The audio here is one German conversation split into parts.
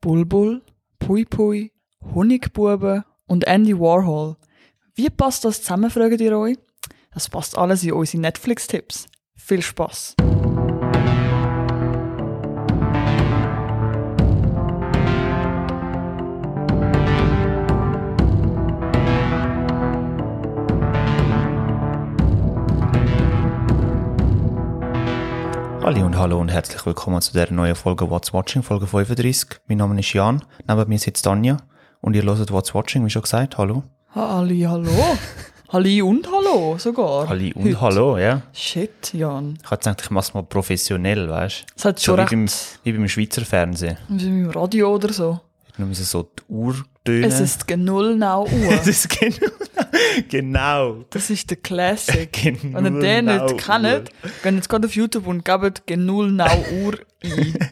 Bulbul, Pui Pui, Honigbuben und Andy Warhol. Wie passt das zusammen, fragt ihr euch? Das passt alles in unsere Netflix-Tipps. Viel Spaß! Halli und hallo und herzlich willkommen zu der neuen Folge What's Watching, Folge 35. Mein Name ist Jan, neben mir sitzt Tanja und ihr hört What's Watching, wie schon gesagt, hallo. Halli, hallo. Halli und hallo sogar. Halli und Heute. hallo, ja. Shit, Jan. Ich hab gedacht, ich mach's mal professionell, weißt Das hat So schon wie recht. beim, wie beim Schweizer Fernsehen. Wie im Radio oder so. Nur müssen so die Uhr tönen. Es ist genau Uhr. Es ist genau, genau. Das ist der Classic. Genau Wenn ihr den nicht kennt, geht jetzt gerade auf YouTube und gebt genau Uhr ein.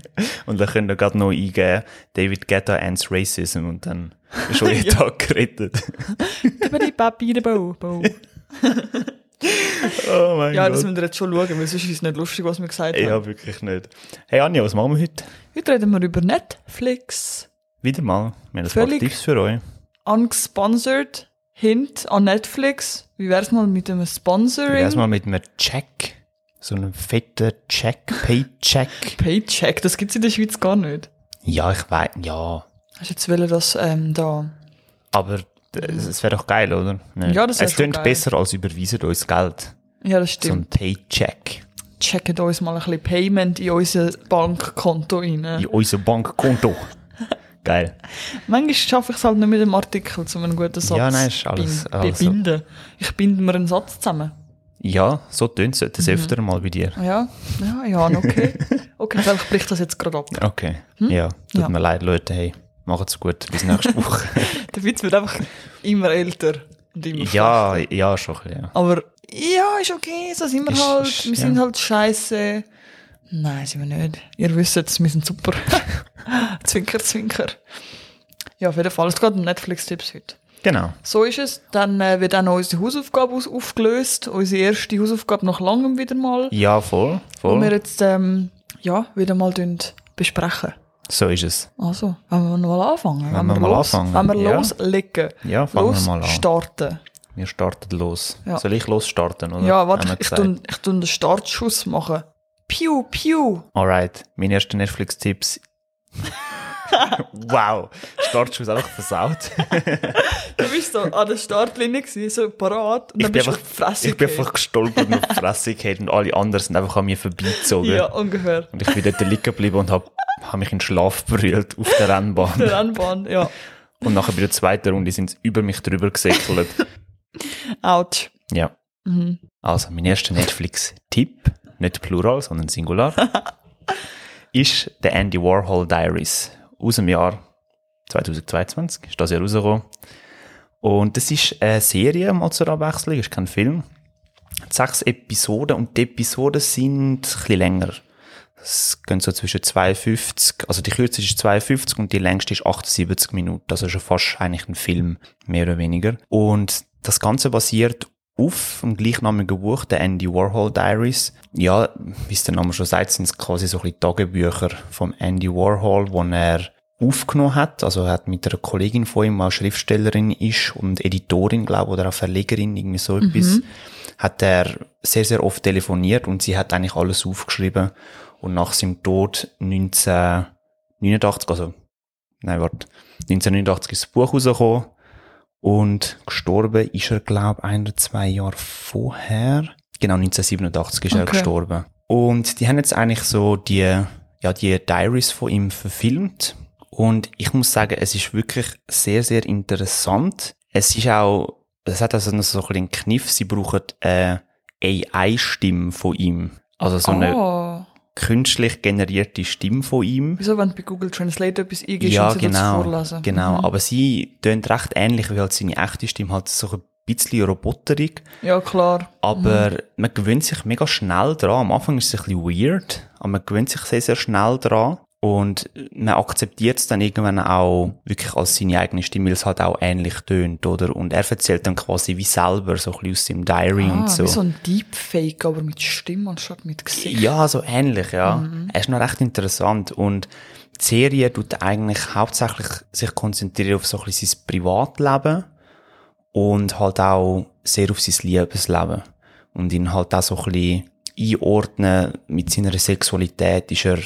Und dann könnt ihr gerade noch eingeben, David Guetta ends Racism und dann ist euer Ja. Tag gerettet. Über die. Oh mein Ja, das Gott. müssen wir jetzt schon schauen, weil sonst ist es nicht lustig, was wir gesagt haben. Ja, wirklich nicht. Hey Anja, was machen wir heute? Heute reden wir über Netflix. Wieder mal. Wir haben ein Völlig- paar Tipps für euch. Ungesponsored. Hint an Netflix. Wie wär's mal mit einem Sponsoring? Erstmal mit einem Check. So einem fetten Check, Paycheck. Paycheck, das gibt's in der Schweiz gar nicht. Ja, ich weiß, ja. Hast du jetzt wollen, dass ähm, da... Aber es es wäre doch geil, oder? Nicht? Ja, das wär Es klingt besser als überweisen uns Geld. Ja, das So ein stimmt. Paycheck. Checken uns mal ein bisschen Payment in unser Bankkonto rein. In unser Bankkonto. Geil. Manchmal schaffe ich es halt nicht mit dem Artikel, um einen guten Satz Ja, nein, ist alles- bin- also- bebinden. Ich binde mir einen Satz zusammen. Ja, so tönt es. Mhm. Das öfter mal bei dir. Ja, ja, ja, okay. okay, vielleicht bricht das jetzt gerade ab. Okay. Ja, tut Hm? Ja. mir leid, Leute. Hey, macht's gut. Bis nächste Woche. Der Witz wird einfach immer älter und immer ja, ja, schon ein bisschen, ja. Aber ja, ist okay, so sind wir Ist- halt. ist- wir ja. sind halt scheiße. Nein, sind wir nicht. Ihr wisst es, wir sind super. zwinker, zwinker. Ja, auf jeden Fall. Es geht um Netflix-Tipps heute. Genau. So ist es. Dann äh, wird auch noch unsere Hausaufgabe aus aufgelöst. Unsere erste Hausaufgabe nach langem wieder mal. Ja, voll. Die wir voll. jetzt ähm, ja, wieder mal besprechen. So ist es. Also, wenn wir mal anfangen. Wenn wir mal los, anfangen, Wenn wir ja. loslegen. Ja, fangen wir mal an. starten. Wir starten los. Ja. Soll ich losstarten, oder? Ja, warte, wir ich, ich, tun, ich tun den Startschuss machen. Piu, piu. Alright, mein erster Netflix-Tipps. wow, Startschuss einfach versaut. Du bist so an der Startlinie gewesen, so parat. Und Ich dann bin bist du einfach, auf die Fresse ich bin einfach gestolpert und auf die Fresse und alle anderen sind einfach an mir vorbeigezogen. Ja, ungefähr. Und ich bin dort liegen geblieben und habe hab mich in Schlaf berührt auf der Rennbahn. Der Rennbahn, ja. Und nachher bei der zweiten Runde sind sie über mich drüber gesäckelt. Autsch. ja. Mhm. Also, mein erster Netflix-Tipp, nicht Plural, sondern Singular, ist der Andy Warhol Diaries aus dem Jahr 2022, ist das Jahr rausgekommen. Und das ist eine Serie, mal zur Abwechslung, ist kein Film. Sechs Episoden und die Episoden sind ein bisschen länger. Es gehen so zwischen 52, also die kürzeste ist 52 und die längste ist 78 Minuten, also schon fast eigentlich ein Film, mehr oder weniger. Und das Ganze basiert auf dem gleichnamigen Buch, der Andy Warhol Diaries. Ja, wie es der Name schon sagt, sind es quasi so ein bisschen Tagebücher vom Andy Warhol, wo er aufgenommen hat. Also er hat mit einer Kollegin von ihm, die Schriftstellerin ist und Editorin, glaube ich, oder auch Verlegerin, irgendwie so etwas, hat er sehr, sehr oft telefoniert und sie hat eigentlich alles aufgeschrieben. Und nach seinem Tod 1989, also, nein, warte, 1989 ist das Buch rausgekommen und gestorben ist er, glaube ich, ein oder zwei Jahre vorher. Genau, 1987 ist er Okay. gestorben. Und die haben jetzt eigentlich so die, ja, die Diaries von ihm verfilmt. Und ich muss sagen, es ist wirklich sehr, sehr interessant. Es ist auch, es hat also noch so ein bisschen einen Kniff, sie brauchen eine AI-Stimme von ihm. Also so eine oh. Künstlich generierte Stimme von ihm. Wieso, wenn du bei Google Translate etwas eingibst Ja, und sie das genau. vorlesen? Genau. Mhm. Aber sie tönt recht ähnlich wie halt seine echte Stimme, halt so ein bisschen roboterig. Ja, klar. Aber Mhm. man gewöhnt sich mega schnell dran. Am Anfang ist es ein bisschen weird, aber man gewöhnt sich sehr, sehr schnell dran. Und man akzeptiert es dann irgendwann auch wirklich als seine eigene Stimme, weil es halt auch ähnlich tönt, oder? Und er erzählt dann quasi wie selber so ein bisschen aus seinem Diary Ah, und so. wie so ein Deepfake, aber mit Stimme anstatt mit Gesicht. Ja, so ähnlich, ja. Mhm. Er ist noch recht interessant und die Serie tut eigentlich hauptsächlich sich konzentrieren auf so ein bisschen sein Privatleben und halt auch sehr auf sein Liebesleben. Und ihn halt auch so ein bisschen einordnen mit seiner Sexualität ist er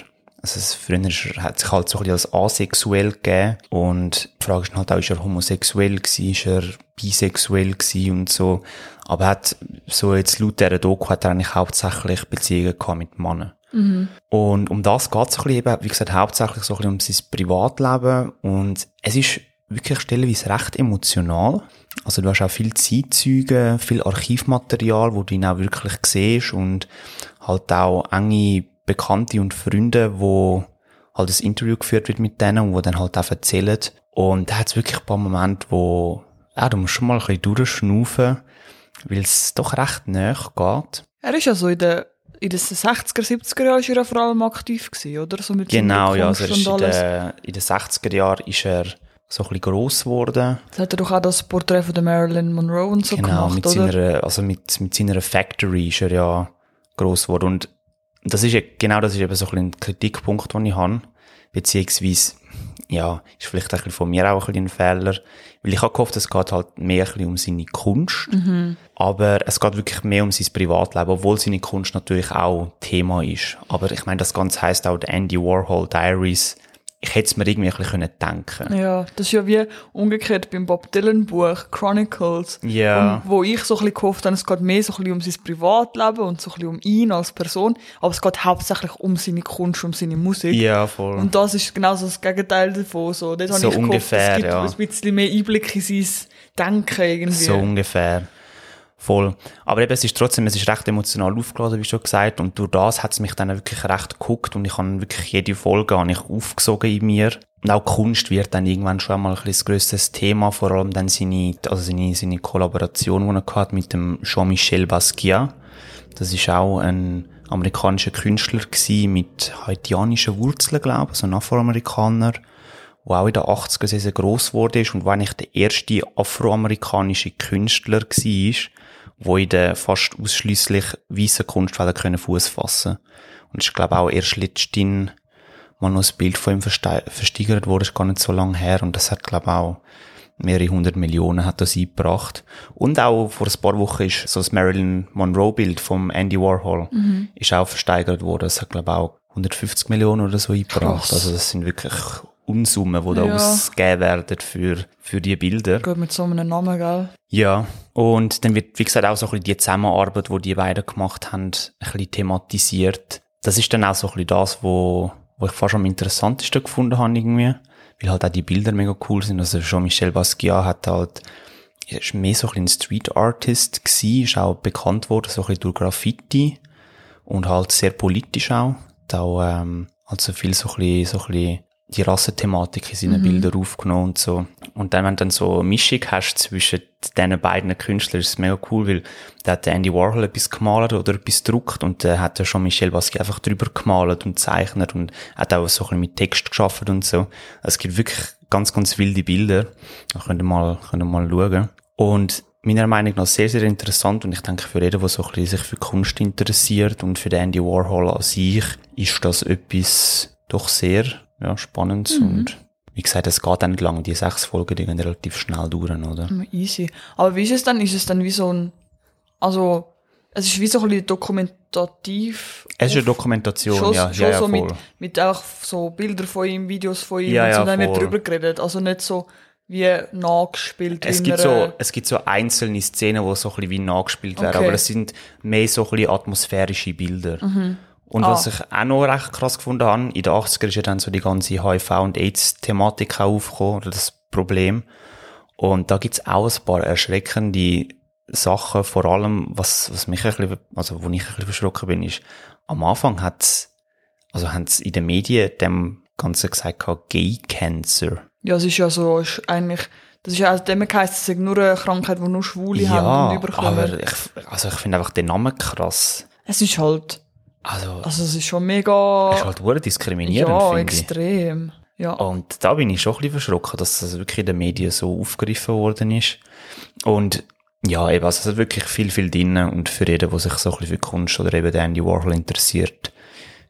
also es, früher er, hat sich halt so ein bisschen als asexuell gegeben. Und die Frage ist halt auch, ist er homosexuell gewesen, ist er bisexuell gewesen und so. Aber er hat, so jetzt laut dieser Doku, hat er eigentlich hauptsächlich Beziehungen gehabt mit Männern. Mhm. Und um das geht es ein bisschen eben, wie gesagt, hauptsächlich so ein bisschen um sein Privatleben. Und es ist wirklich stellenweise recht emotional. Also du hast auch viel Zeitzeugen, viel Archivmaterial, wo du ihn auch wirklich siehst und halt auch enge Bekannte und Freunde, wo halt ein Interview geführt wird mit denen und wo dann halt auch erzählen. Und da hat es wirklich ein paar Momente, wo, ja, du musst schon mal ein bisschen durchschnaufen, weil es doch recht näher geht. Er ist ja so in den, in den 60er, 70er Jahren ist er ja vor allem aktiv gewesen, oder? So mit Genau, ja, also er ist in, den, in den 60er Jahren ist er so ein bisschen gross geworden. Jetzt hat er doch auch das Porträt von der Marilyn Monroe und so genau, gemacht, mit oder? seiner, also mit, mit seiner Factory ist er ja gross geworden. Und das ist genau das ist eben so ein, ein Kritikpunkt, den ich habe. Beziehungsweise, ja, ist vielleicht ein von mir auch ein ein Fehler. Weil ich habe gehofft, es geht halt mehr um seine Kunst. Aber es geht wirklich mehr um sein Privatleben, obwohl seine Kunst natürlich auch Thema ist. Aber ich meine, das Ganze heisst auch Andy Warhol Diaries. Ich hätte es mir irgendwie ein bisschen denken können. Ja, das ist ja wie umgekehrt beim Bob Dylan Buch Chronicles. Ja. Wo ich so ein bisschen gehofft habe, es geht mehr so ein bisschen um sein Privatleben und so ein bisschen um ihn als Person. Aber es geht hauptsächlich um seine Kunst, um seine Musik. Ja, voll. Und das ist genau so das Gegenteil davon. So, dort habe So ich gehofft, ungefähr, es gibt ja. ein bisschen mehr Einblick in sein Denken irgendwie. So ungefähr. Voll. Aber eben, es ist trotzdem, es ist recht emotional aufgeladen, wie schon gesagt. Und durch das hat es mich dann wirklich recht geguckt und ich habe wirklich jede Folge habe ich aufgesogen in mir. Und auch Kunst wird dann irgendwann schon einmal ein bisschen das grösste Thema, vor allem dann seine, also seine, seine Kollaboration, die er hatte mit dem Jean-Michel Basquiat. Das ist auch ein amerikanischer Künstler gewesen, mit haitianischen Wurzeln, glaube ich, also ein Afroamerikaner, der auch in den 80er sehr, sehr gross wurde ist und war eigentlich der erste afroamerikanische Künstler war, wo in der fast ausschließlich weißen Kunstwelt können Fuß fassen. Und ich glaube auch erst letztens mal noch ein Bild von ihm verste- versteigert wurde, ist gar nicht so lange her und das hat glaube ich auch mehrere hundert Millionen hat das eingebracht. Und auch vor ein paar Wochen ist so das Marilyn Monroe Bild vom Andy Warhol ist auch versteigert worden. Das hat glaube ich auch 150 Millionen oder so eingebracht. Krass. Also das sind wirklich Unsummen, die da Ja. ausgegeben werden für, für die Bilder. Gut, mit so einem Namen, gell? Ja, und dann wird, wie gesagt, auch so ein bisschen die Zusammenarbeit, die die beiden gemacht haben, ein bisschen thematisiert. Das ist dann auch so ein bisschen das, wo, wo ich fast am interessantesten gefunden habe irgendwie, weil halt auch die Bilder mega cool sind. Also Jean-Michel Basquiat hat halt, ist mehr so ein bisschen ein Street Artist gewesen, ist auch bekannt worden, so ein bisschen durch Graffiti und halt sehr politisch auch. Hat auch, ähm, also viel so ein bisschen, so ein bisschen die Rassenthematik in seinen Bildern aufgenommen und so. Und dann, wenn du dann so eine Mischung hast zwischen diesen beiden Künstlern, ist es mega cool, weil da hat der Andy Warhol etwas gemalt oder etwas gedruckt und da hat der Jean-Michel Basquiat einfach drüber gemalt und zeichnet und hat auch so ein bisschen mit Text geschafft und so. Es gibt wirklich ganz, ganz wilde Bilder. Da könnt ihr mal, könnt ihr mal schauen. Und meiner Meinung nach sehr, sehr interessant und ich denke für jeden, der so ein bisschen sich für Kunst interessiert und für Andy Warhol an sich, ist das etwas doch sehr ja, spannendes und wie gesagt, es geht nicht lang, die sechs Folgen, die gehen relativ schnell durch, oder? Easy. Aber wie ist es dann? Ist es dann wie so ein, also, es ist wie so ein bisschen dokumentativ. Es ist eine Dokumentation, schon, ja, schon ja, ja, so voll. mit, mit auch so Bilder von ihm, Videos von ihm Ja, und so, ja, dann wird drüber geredet. Also nicht so wie nachgespielt. Es gibt, so, es gibt so einzelne Szenen, die so ein bisschen wie nachgespielt werden, Okay. aber es sind mehr so ein bisschen atmosphärische Bilder. Mhm. Und Ah. was ich auch noch recht krass gefunden habe, in den 80er ist ja dann so die ganze HIV- und AIDS-Thematik auch aufgekommen, oder das Problem. Und da gibt's auch ein paar erschreckende Sachen, vor allem, was, was mich ein bisschen, also wo ich ein bisschen verschrocken bin, ist, am Anfang hat's, also haben sie in den Medien dem Ganzen gesagt, Gay Cancer. Ja, es ist ja so, ist eigentlich, das ist ja auch dem heisst, es ist nur eine Krankheit, die nur Schwule haben und überkommen. aber ich, also ich finde einfach den Namen krass. es ist halt, Also, also es ist schon mega, ist halt hure diskriminierend, ja, finde ich. extrem. Ja. Und da bin ich schon ein bisschen verschrocken, dass das wirklich in den Medien so aufgegriffen worden ist. Und ja, eben, also es hat wirklich viel, viel drin. Und für jeden, der sich so ein bisschen für Kunst oder eben Andy Warhol interessiert,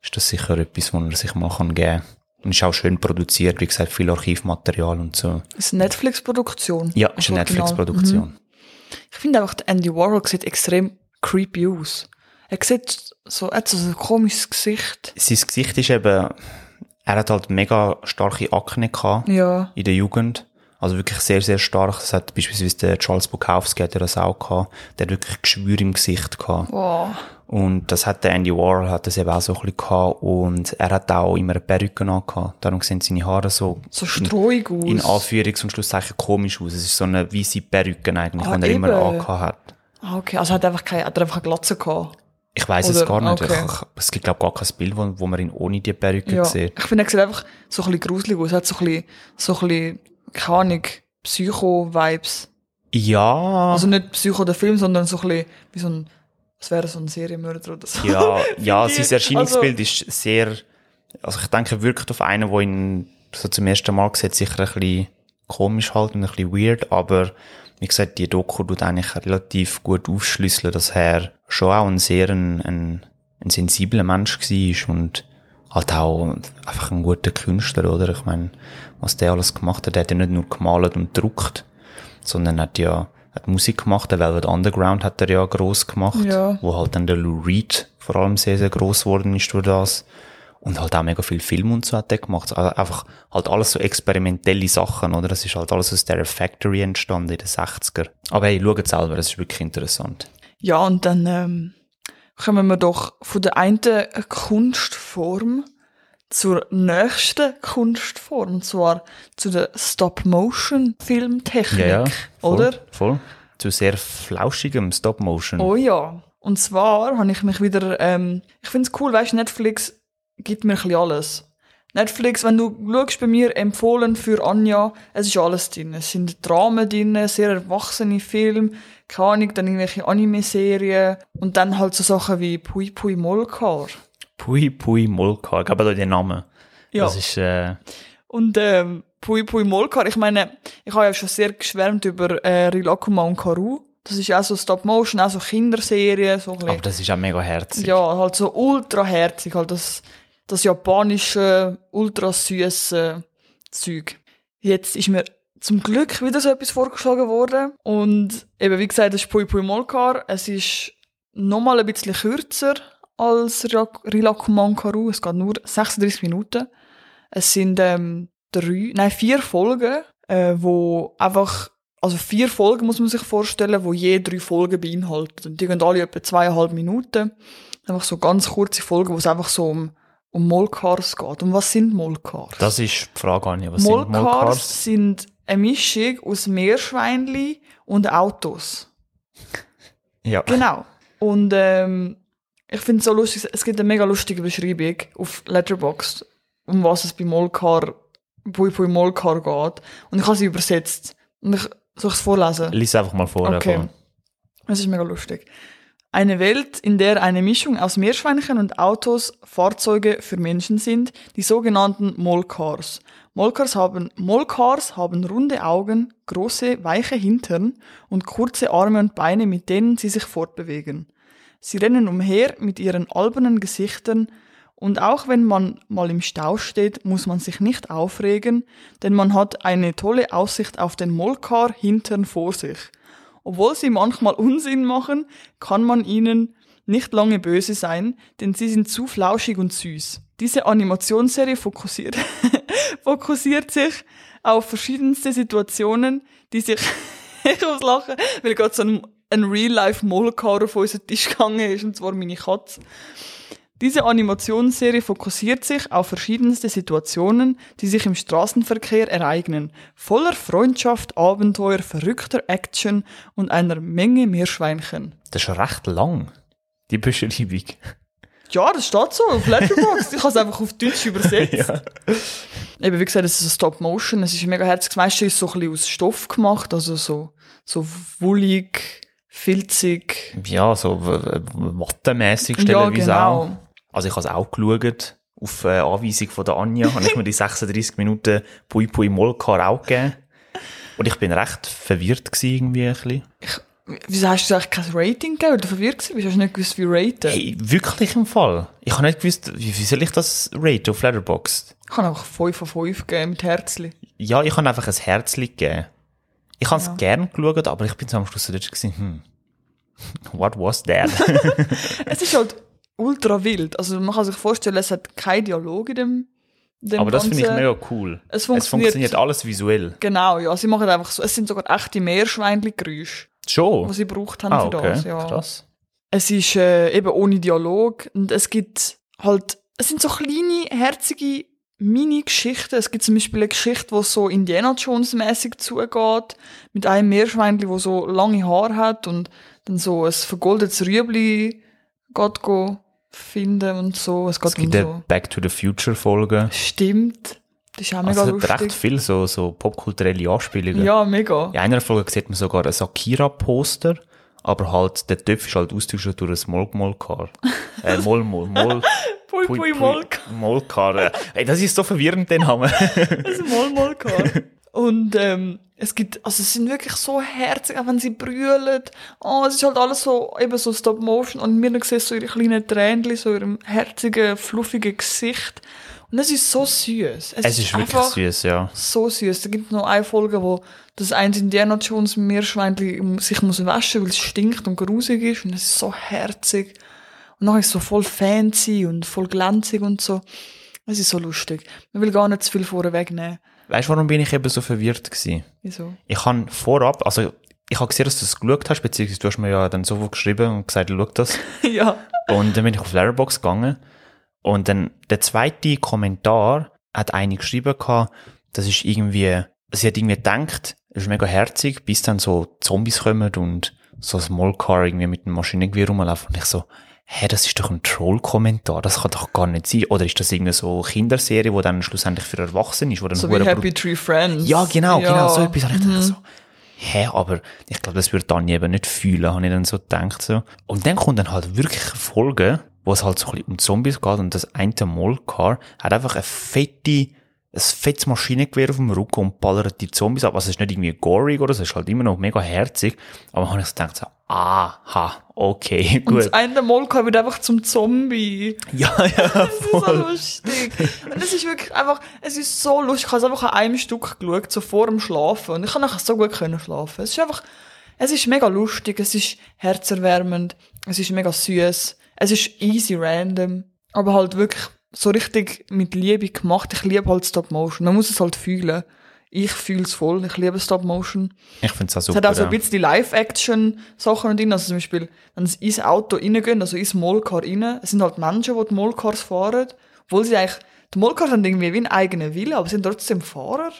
ist das sicher etwas, wo er sich mal kann geben Und ist auch schön produziert, wie gesagt, viel Archivmaterial und so. ist eine Netflix-Produktion. Ja, ist eine Also, genau. Netflix-Produktion. Mhm. Ich finde einfach, Andy Warhol sieht extrem creepy aus. Er sieht so, er hat so ein komisches Gesicht. Sein Gesicht ist eben, er hat halt mega starke Akne gehabt Ja. in der Jugend. Also wirklich sehr, sehr stark. Das hat beispielsweise der Charles Bukowski hat ja das auch gehabt. Der hat wirklich Geschwür im Gesicht gehabt. Wow. Und das hat der Andy Warhol hat das eben auch so ein bisschen gehabt. Und er hat auch immer eine Perücke angehabt. Darum sehen seine Haare so So streuig aus. in Anführungs- und Schlusszeichen komisch aus. Es ist so eine weiße Perücke eigentlich, Ah, die er immer angehabt hat. Ah, okay. Also hat er einfach keine, hat er einfach eine Glatze gehabt. Ich weiß es gar nicht. okay. Ich, es gibt, glaube ich, gar kein Bild, wo, wo man ihn ohne die Perücke Ja. sieht. Ich finde, er sieht einfach so ein bisschen gruselig aus. Er hat so ein bisschen, so ein bisschen, keine Ahnung, Psycho-Vibes. Ja, Also nicht Psycho der Film, sondern so ein bisschen wie so ein, was wäre so ein Serienmörder oder so. ja, ja, sein Erscheinungsbild ist sehr, also ich denke, wirkt auf einen, der ihn so zum ersten Mal sieht, sicher ein bisschen komisch halt und ein bisschen weird, aber wie gesagt, die Doku tut eigentlich relativ gut aufschlüsseln, dass er schon auch ein sehr ein, ein, ein sensibler Mensch war und halt auch einfach ein guter Künstler, oder? Ich meine, was der alles gemacht hat, der hat ja nicht nur gemalt und gedruckt, sondern hat ja hat Musik gemacht, der Velvet Underground hat er ja gross gemacht, Ja. wo halt dann der Lou Reed vor allem sehr, sehr gross geworden ist durch das. Und halt auch mega viel Film und so hat er gemacht. Also einfach halt alles so experimentelle Sachen, oder? Das ist halt alles aus der Factory entstanden in den 60er. Aber hey, schaut selber, das ist wirklich interessant. Ja, und dann ähm, kommen wir doch von der einen Kunstform zur nächsten Kunstform, und zwar zu der Stop-Motion-Filmtechnik, voll, oder? Voll. Zu sehr flauschigem Stop-Motion. Oh ja. Und zwar habe ich mich wieder, ähm, ich finde es cool, weißt Netflix gibt mir ein alles. Netflix, wenn du schaust bei mir, empfohlen für Anja, es ist alles drin. Es sind Dramen drin, sehr erwachsene Filme, keine Ahnung, dann irgendwelche Anime-Serien und dann halt so Sachen wie Pui Pui Molkar. Pui Pui Molka, ich da den Namen. Ja. Das ist, äh, Und ähm, Pui Pui Molkar, ich meine, ich habe ja schon sehr geschwärmt über äh, Rilakuma und Karu. Das ist auch so Stop-Motion, auch so Kinderserien, so aber das ist auch mega herzig. Ja, halt so ultra herzig, halt das, das japanische, ultra süße Zeug. Jetzt ist mir zum Glück wieder so etwas vorgeschlagen worden. Und eben, wie gesagt, das ist Pui Pui Molkar. Es ist nochmal ein bisschen kürzer als Rilakuman Karu. Es geht nur 36 Minuten. Es sind ähm, drei, nein, vier Folgen, äh, wo einfach, also vier Folgen muss man sich vorstellen, wo je drei Folgen beinhalten. Und die gehen alle etwa zweieinhalb Minuten. Einfach so ganz kurze Folgen, wo es einfach so um, um Molkars geht. Und was sind Molkars? Das ist die Frage an Was sind Molkars? Molkars sind eine Mischung aus Meerschweinli und Autos. Ja. Genau. Und ähm, ich finde es so lustig, es gibt eine mega lustige Beschreibung auf Letterboxd, um was es bei Molkar, Pui Pui Molkar geht. Und ich habe sie übersetzt. Und ich soll ich es vorlesen? Lies einfach mal vor. Okay. Das ist mega lustig. Eine Welt, in der eine Mischung aus Meerschweinchen und Autos Fahrzeuge für Menschen sind, die sogenannten Molkars. Molkars haben, Molkars haben runde Augen, große, weiche Hintern und kurze Arme und Beine, mit denen sie sich fortbewegen. Sie rennen umher mit ihren albernen Gesichtern und auch wenn man mal im Stau steht, muss man sich nicht aufregen, denn man hat eine tolle Aussicht auf den Molkar hintern vor sich. Obwohl sie manchmal Unsinn machen, kann man ihnen nicht lange böse sein, denn sie sind zu flauschig und süß. Diese Animationsserie fokussiert, fokussiert sich auf verschiedenste Situationen, die sich, ich muss lachen, weil gerade so ein, ein Real-Life-Molkar auf unseren Tisch gegangen ist, und zwar meine Katze. Diese Animationsserie fokussiert sich auf verschiedenste Situationen, die sich im Straßenverkehr ereignen, voller Freundschaft, Abenteuer, verrückter Action und einer Menge Meerschweinchen. Das ist recht lang, die Beschreibung. Ja, das steht so auf Letterboxd. ich habe es einfach auf Deutsch übersetzt. Eben, wie gesagt, es ist Stop-Motion, es ist mega herzig. Das meiste ist so ein bisschen aus Stoff gemacht, also so, so wollig, filzig. Ja, so w- w- wattemässig stellenweise auch. Also ich habe es auch geschaut. Auf äh, Anweisung von der Anja habe ich mir die 36 Minuten Pui Pui Molkar auch gegeben. Und ich bin recht verwirrt gewesen, irgendwie ein bisschen. Wieso hast du eigentlich kein Rating gegeben? Du verwirrt gewesen bist? Hast du nicht gewusst, wie raten? Hey, wirklich im Fall. Ich habe nicht gewusst, wie, wie soll ich das rate auf Letterboxd? Ich kann auch 5 von 5 geben mit Herzli. Ja, ich habe einfach ein Herzli gegeben. Ich habe es Ja. gern geschaut, aber ich bin so am Schluss so dort gewesen, hm, what was that? Es ist halt ultra wild. Also man kann sich vorstellen, es hat keinen Dialog in dem, dem aber das finde ich mega cool. Es Es funktioniert, funktioniert alles visuell. Genau, ja. Sie machen einfach so, es sind sogar echte Meerschweinchen-Geräusche, Schon? sie gebraucht haben Ah, für okay. das. Ja. Krass. Es ist äh, eben ohne Dialog und es gibt halt, es sind so kleine, herzige Mini-Geschichten. Es gibt zum Beispiel eine Geschichte, wo so Indiana Jones-mäßig zugeht, mit einem Meerschweinchen, wo so lange Haare hat und dann so ein vergoldetes Rüebli geht go finden und so. Es geht Es gibt um eine so. Back to the Future Folge. Stimmt. Das ist auch mega Also es hat recht viel so, so popkulturelle Anspielungen. Ja, mega. In einer Folge sieht man sogar ein Akira-Poster, aber halt, der Töpf ist halt austauschen durch ein Molkmolkar. äh, Mol, Mol, Mol. Pui, pui, Molk. Molkar. äh. Ey, das ist so verwirrend, den Namen. Das ist mal mal gehabt. Und ähm, es gibt, also es sind wirklich so herzig, auch wenn sie brüllen. Oh, es ist halt alles so, eben so Stop Motion. Und mir siehst so ihre kleinen Tränchen, so ihrem herzigen, fluffigen Gesicht. Und es ist so süß. Es ist wirklich einfach süß, ja. so süß. Da gibt noch eine Folge, wo das eins Indiana Jones Meerschweinchen sich muss waschen, weil es stinkt und grusig ist. Und es ist so herzig. Und dann ist es so voll fancy und voll glänzig und so. Es ist so lustig. Man will gar nicht zu viel vorher wegnehmen. Weißt du, warum bin ich eben so verwirrt gewesen? Wieso? Ich habe vorab, also, ich habe gesehen, dass du es geschaut hast, beziehungsweise du hast mir ja dann so geschrieben und gesagt, schau das. ja. Und dann bin ich auf Letterboxd gegangen. Und dann der zweite Kommentar hat eine geschrieben gehabt, das ist irgendwie, sie hat irgendwie gedacht, es ist mega herzig, bis dann so Zombies kommen und so ein Smallcar irgendwie mit einem Maschinengewehr rumlaufen. Und ich so, hä, das ist doch ein Troll-Kommentar, das kann doch gar nicht sein. Oder ist das irgendwie so Kinderserie, die dann schlussendlich für Erwachsene ist, wo dann So wie Happy Tree Friends. ja, genau, Ja. genau, so etwas habe ich gedacht, so, hä, aber ich glaube, das würde Dani eben nicht fühlen, habe ich dann so gedacht, so. Und dann kommt dann halt wirklich eine Folge, wo es halt so ein bisschen um Zombies geht und das eine Molcar hat einfach eine fette, ein fettes Maschinengewehr auf dem Rücken und ballert die Zombies ab. Also es ist nicht irgendwie gory oder so, es ist halt immer noch mega herzig. Aber dann habe ich so gedacht, so, aha, okay, Und gut. das eine Molka wird einfach zum Zombie. Ja, ja, Das ist so voll. lustig. Und es ist wirklich einfach, es ist so lustig. Ich habe es einfach an einem Stück geschaut, so vor dem Schlafen. Und ich kann nachher so gut können schlafen. Es ist einfach, es ist mega lustig, es ist herzerwärmend, es ist mega süß, es ist easy random, aber halt wirklich so richtig mit Liebe gemacht. Ich liebe halt Stop Motion. Man muss es halt fühlen. Ich fühle es voll. Ich liebe Stop Motion. Ich finde es auch Es super. hat auch so ein bisschen Live-Action-Sachen drin. Also zum Beispiel, wenn sie ins Auto reingehen, also ins Molcar rein, es sind halt Menschen, die die Molcars fahren, obwohl sie eigentlich, die Molcars haben irgendwie wie einen eigenen Wille, aber sie sind trotzdem Fahrer.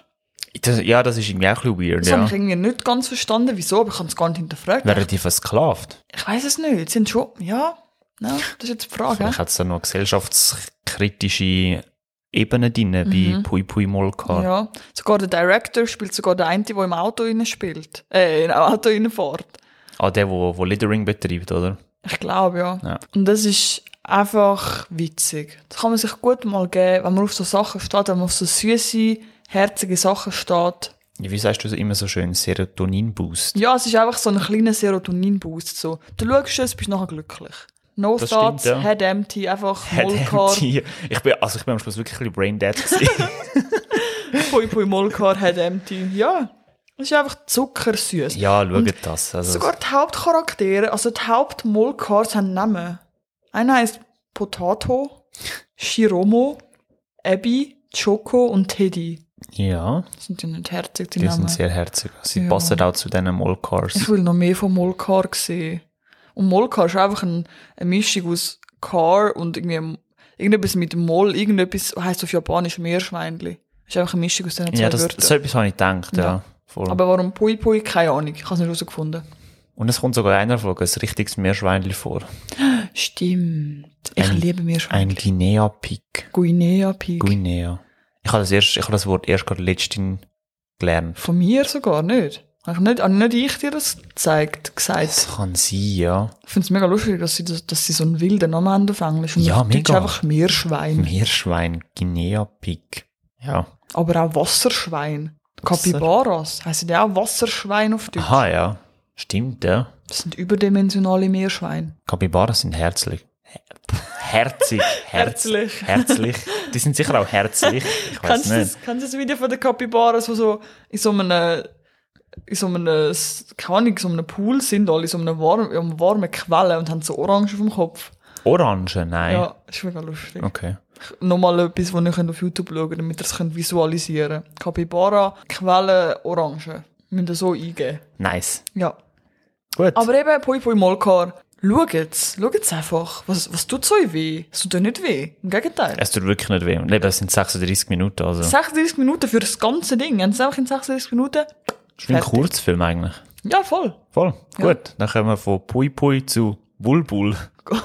Das, ja, das ist irgendwie auch ein bisschen weird, Das habe ja. ich irgendwie nicht ganz verstanden, wieso, aber ich habe es gar nicht hinterfragt. Werden die versklavt? Ich weiß es nicht. Sie sind schon, ja, ja, das ist jetzt die Frage. Vielleicht hat es da noch gesellschaftskritische Ebenen drin, bei Pui Pui Molkar. Mhm. Ja, sogar der Director spielt sogar der eine, der im Auto rein spielt, äh, im Auto reinfährt. Ah, der, wo, wo Littering betreibt, oder? Ich glaube, ja. Ja. Und das ist einfach witzig. Das kann man sich gut mal geben, wenn man auf so Sachen steht, wenn man auf so süße, herzige Sachen steht. Wie sagst du das immer so schön? Serotonin-Boost. Ja, es ist einfach so ein kleiner Serotonin-Boost. So. Du schaust es, bist nachher glücklich. No Das thoughts, stimmt, ja. head empty, einfach Molkar, empty. Ich bin, also ich bin am Schluss wirklich ein bisschen brain-dead gewesen. pui pui Molkar, head empty. Ja, es ist einfach zuckersüß. ja, schaut das. Also, Sogar die Hauptcharaktere, also die Hauptmolkars haben Namen. Einer heißt Potato, Shiromo, Abby, Choco und Teddy. ja, sind ja nicht herzig, die, die Namen. sind sehr herzig. Sie Ja. passen auch zu diesen Molkars. Ich will noch mehr von Molkar sehen. Und Molkar ist einfach ein, eine Mischung aus Car und irgendwie irgendetwas mit Mol, irgendetwas heisst auf Japanisch Meerschweinli. Ist einfach eine Mischung aus diesen zwei Ja, das, Wörtern. so etwas habe ich gedacht, ja. Ja. Voll. Aber warum Pui Pui? Keine Ahnung. Ich habe es nicht herausgefunden. Und es kommt sogar in einer Folge ein richtiges Meerschweinli vor. Stimmt. Ich Ein- liebe Meerschweinli. Ein Guinea-Pig. Guinea Pig. Guinea. Ich habe das, erst, ich habe das Wort erst gerade letztens gelernt. Von mir sogar nicht. Habe ich nicht, habe nicht ich dir das gezeigt, gesagt. Das kann sein, ja. Ich finde es mega lustig, dass sie, das, dass sie so einen wilden Namen haben auf Englisch. Und Ja, mega. einfach Meerschwein. Meerschwein, Guinea-Pig. Ja. Aber auch Wasserschwein. Capybaras heißen ja auch Wasserschwein auf Deutsch. Aha, ja. Stimmt, ja. Das sind überdimensionale Meerschweine. Capybaras sind herzlich. Herzig. Herz, Herzlich. Herzlich. die sind sicher auch herzlich. Ich weiß Kennst du nicht. das, kennst du das Video von den Capybaras, wo so in so einem, in so einem, keine Ahnung, so einem Pool sind, alle in so einem warmen, warmen Quelle und haben so Orange auf dem Kopf? Orange? Nein. Ja, ist mega lustig. Okay. Nochmal etwas, was ihr auf YouTube schauen könnt, damit ihr es visualisieren könnt. Capybara, Quelle, Orange. Müsst ihr so eingeben. Nice. Ja. Gut. Aber eben, Pui Pui Molkar, schaut's. Schaut's einfach. Was, was tut so weh? Es tut ja nicht weh. Im Gegenteil. es tut wirklich nicht weh. Und eben, es sind 36 Minuten, also. 36 Minuten für das ganze Ding. Haben sie einfach in 36 Minuten? Ist wie ein. Kurzfilm eigentlich. Ja, voll. Voll. Gut. Dann kommen wir von Pui Pui zu Bulbul.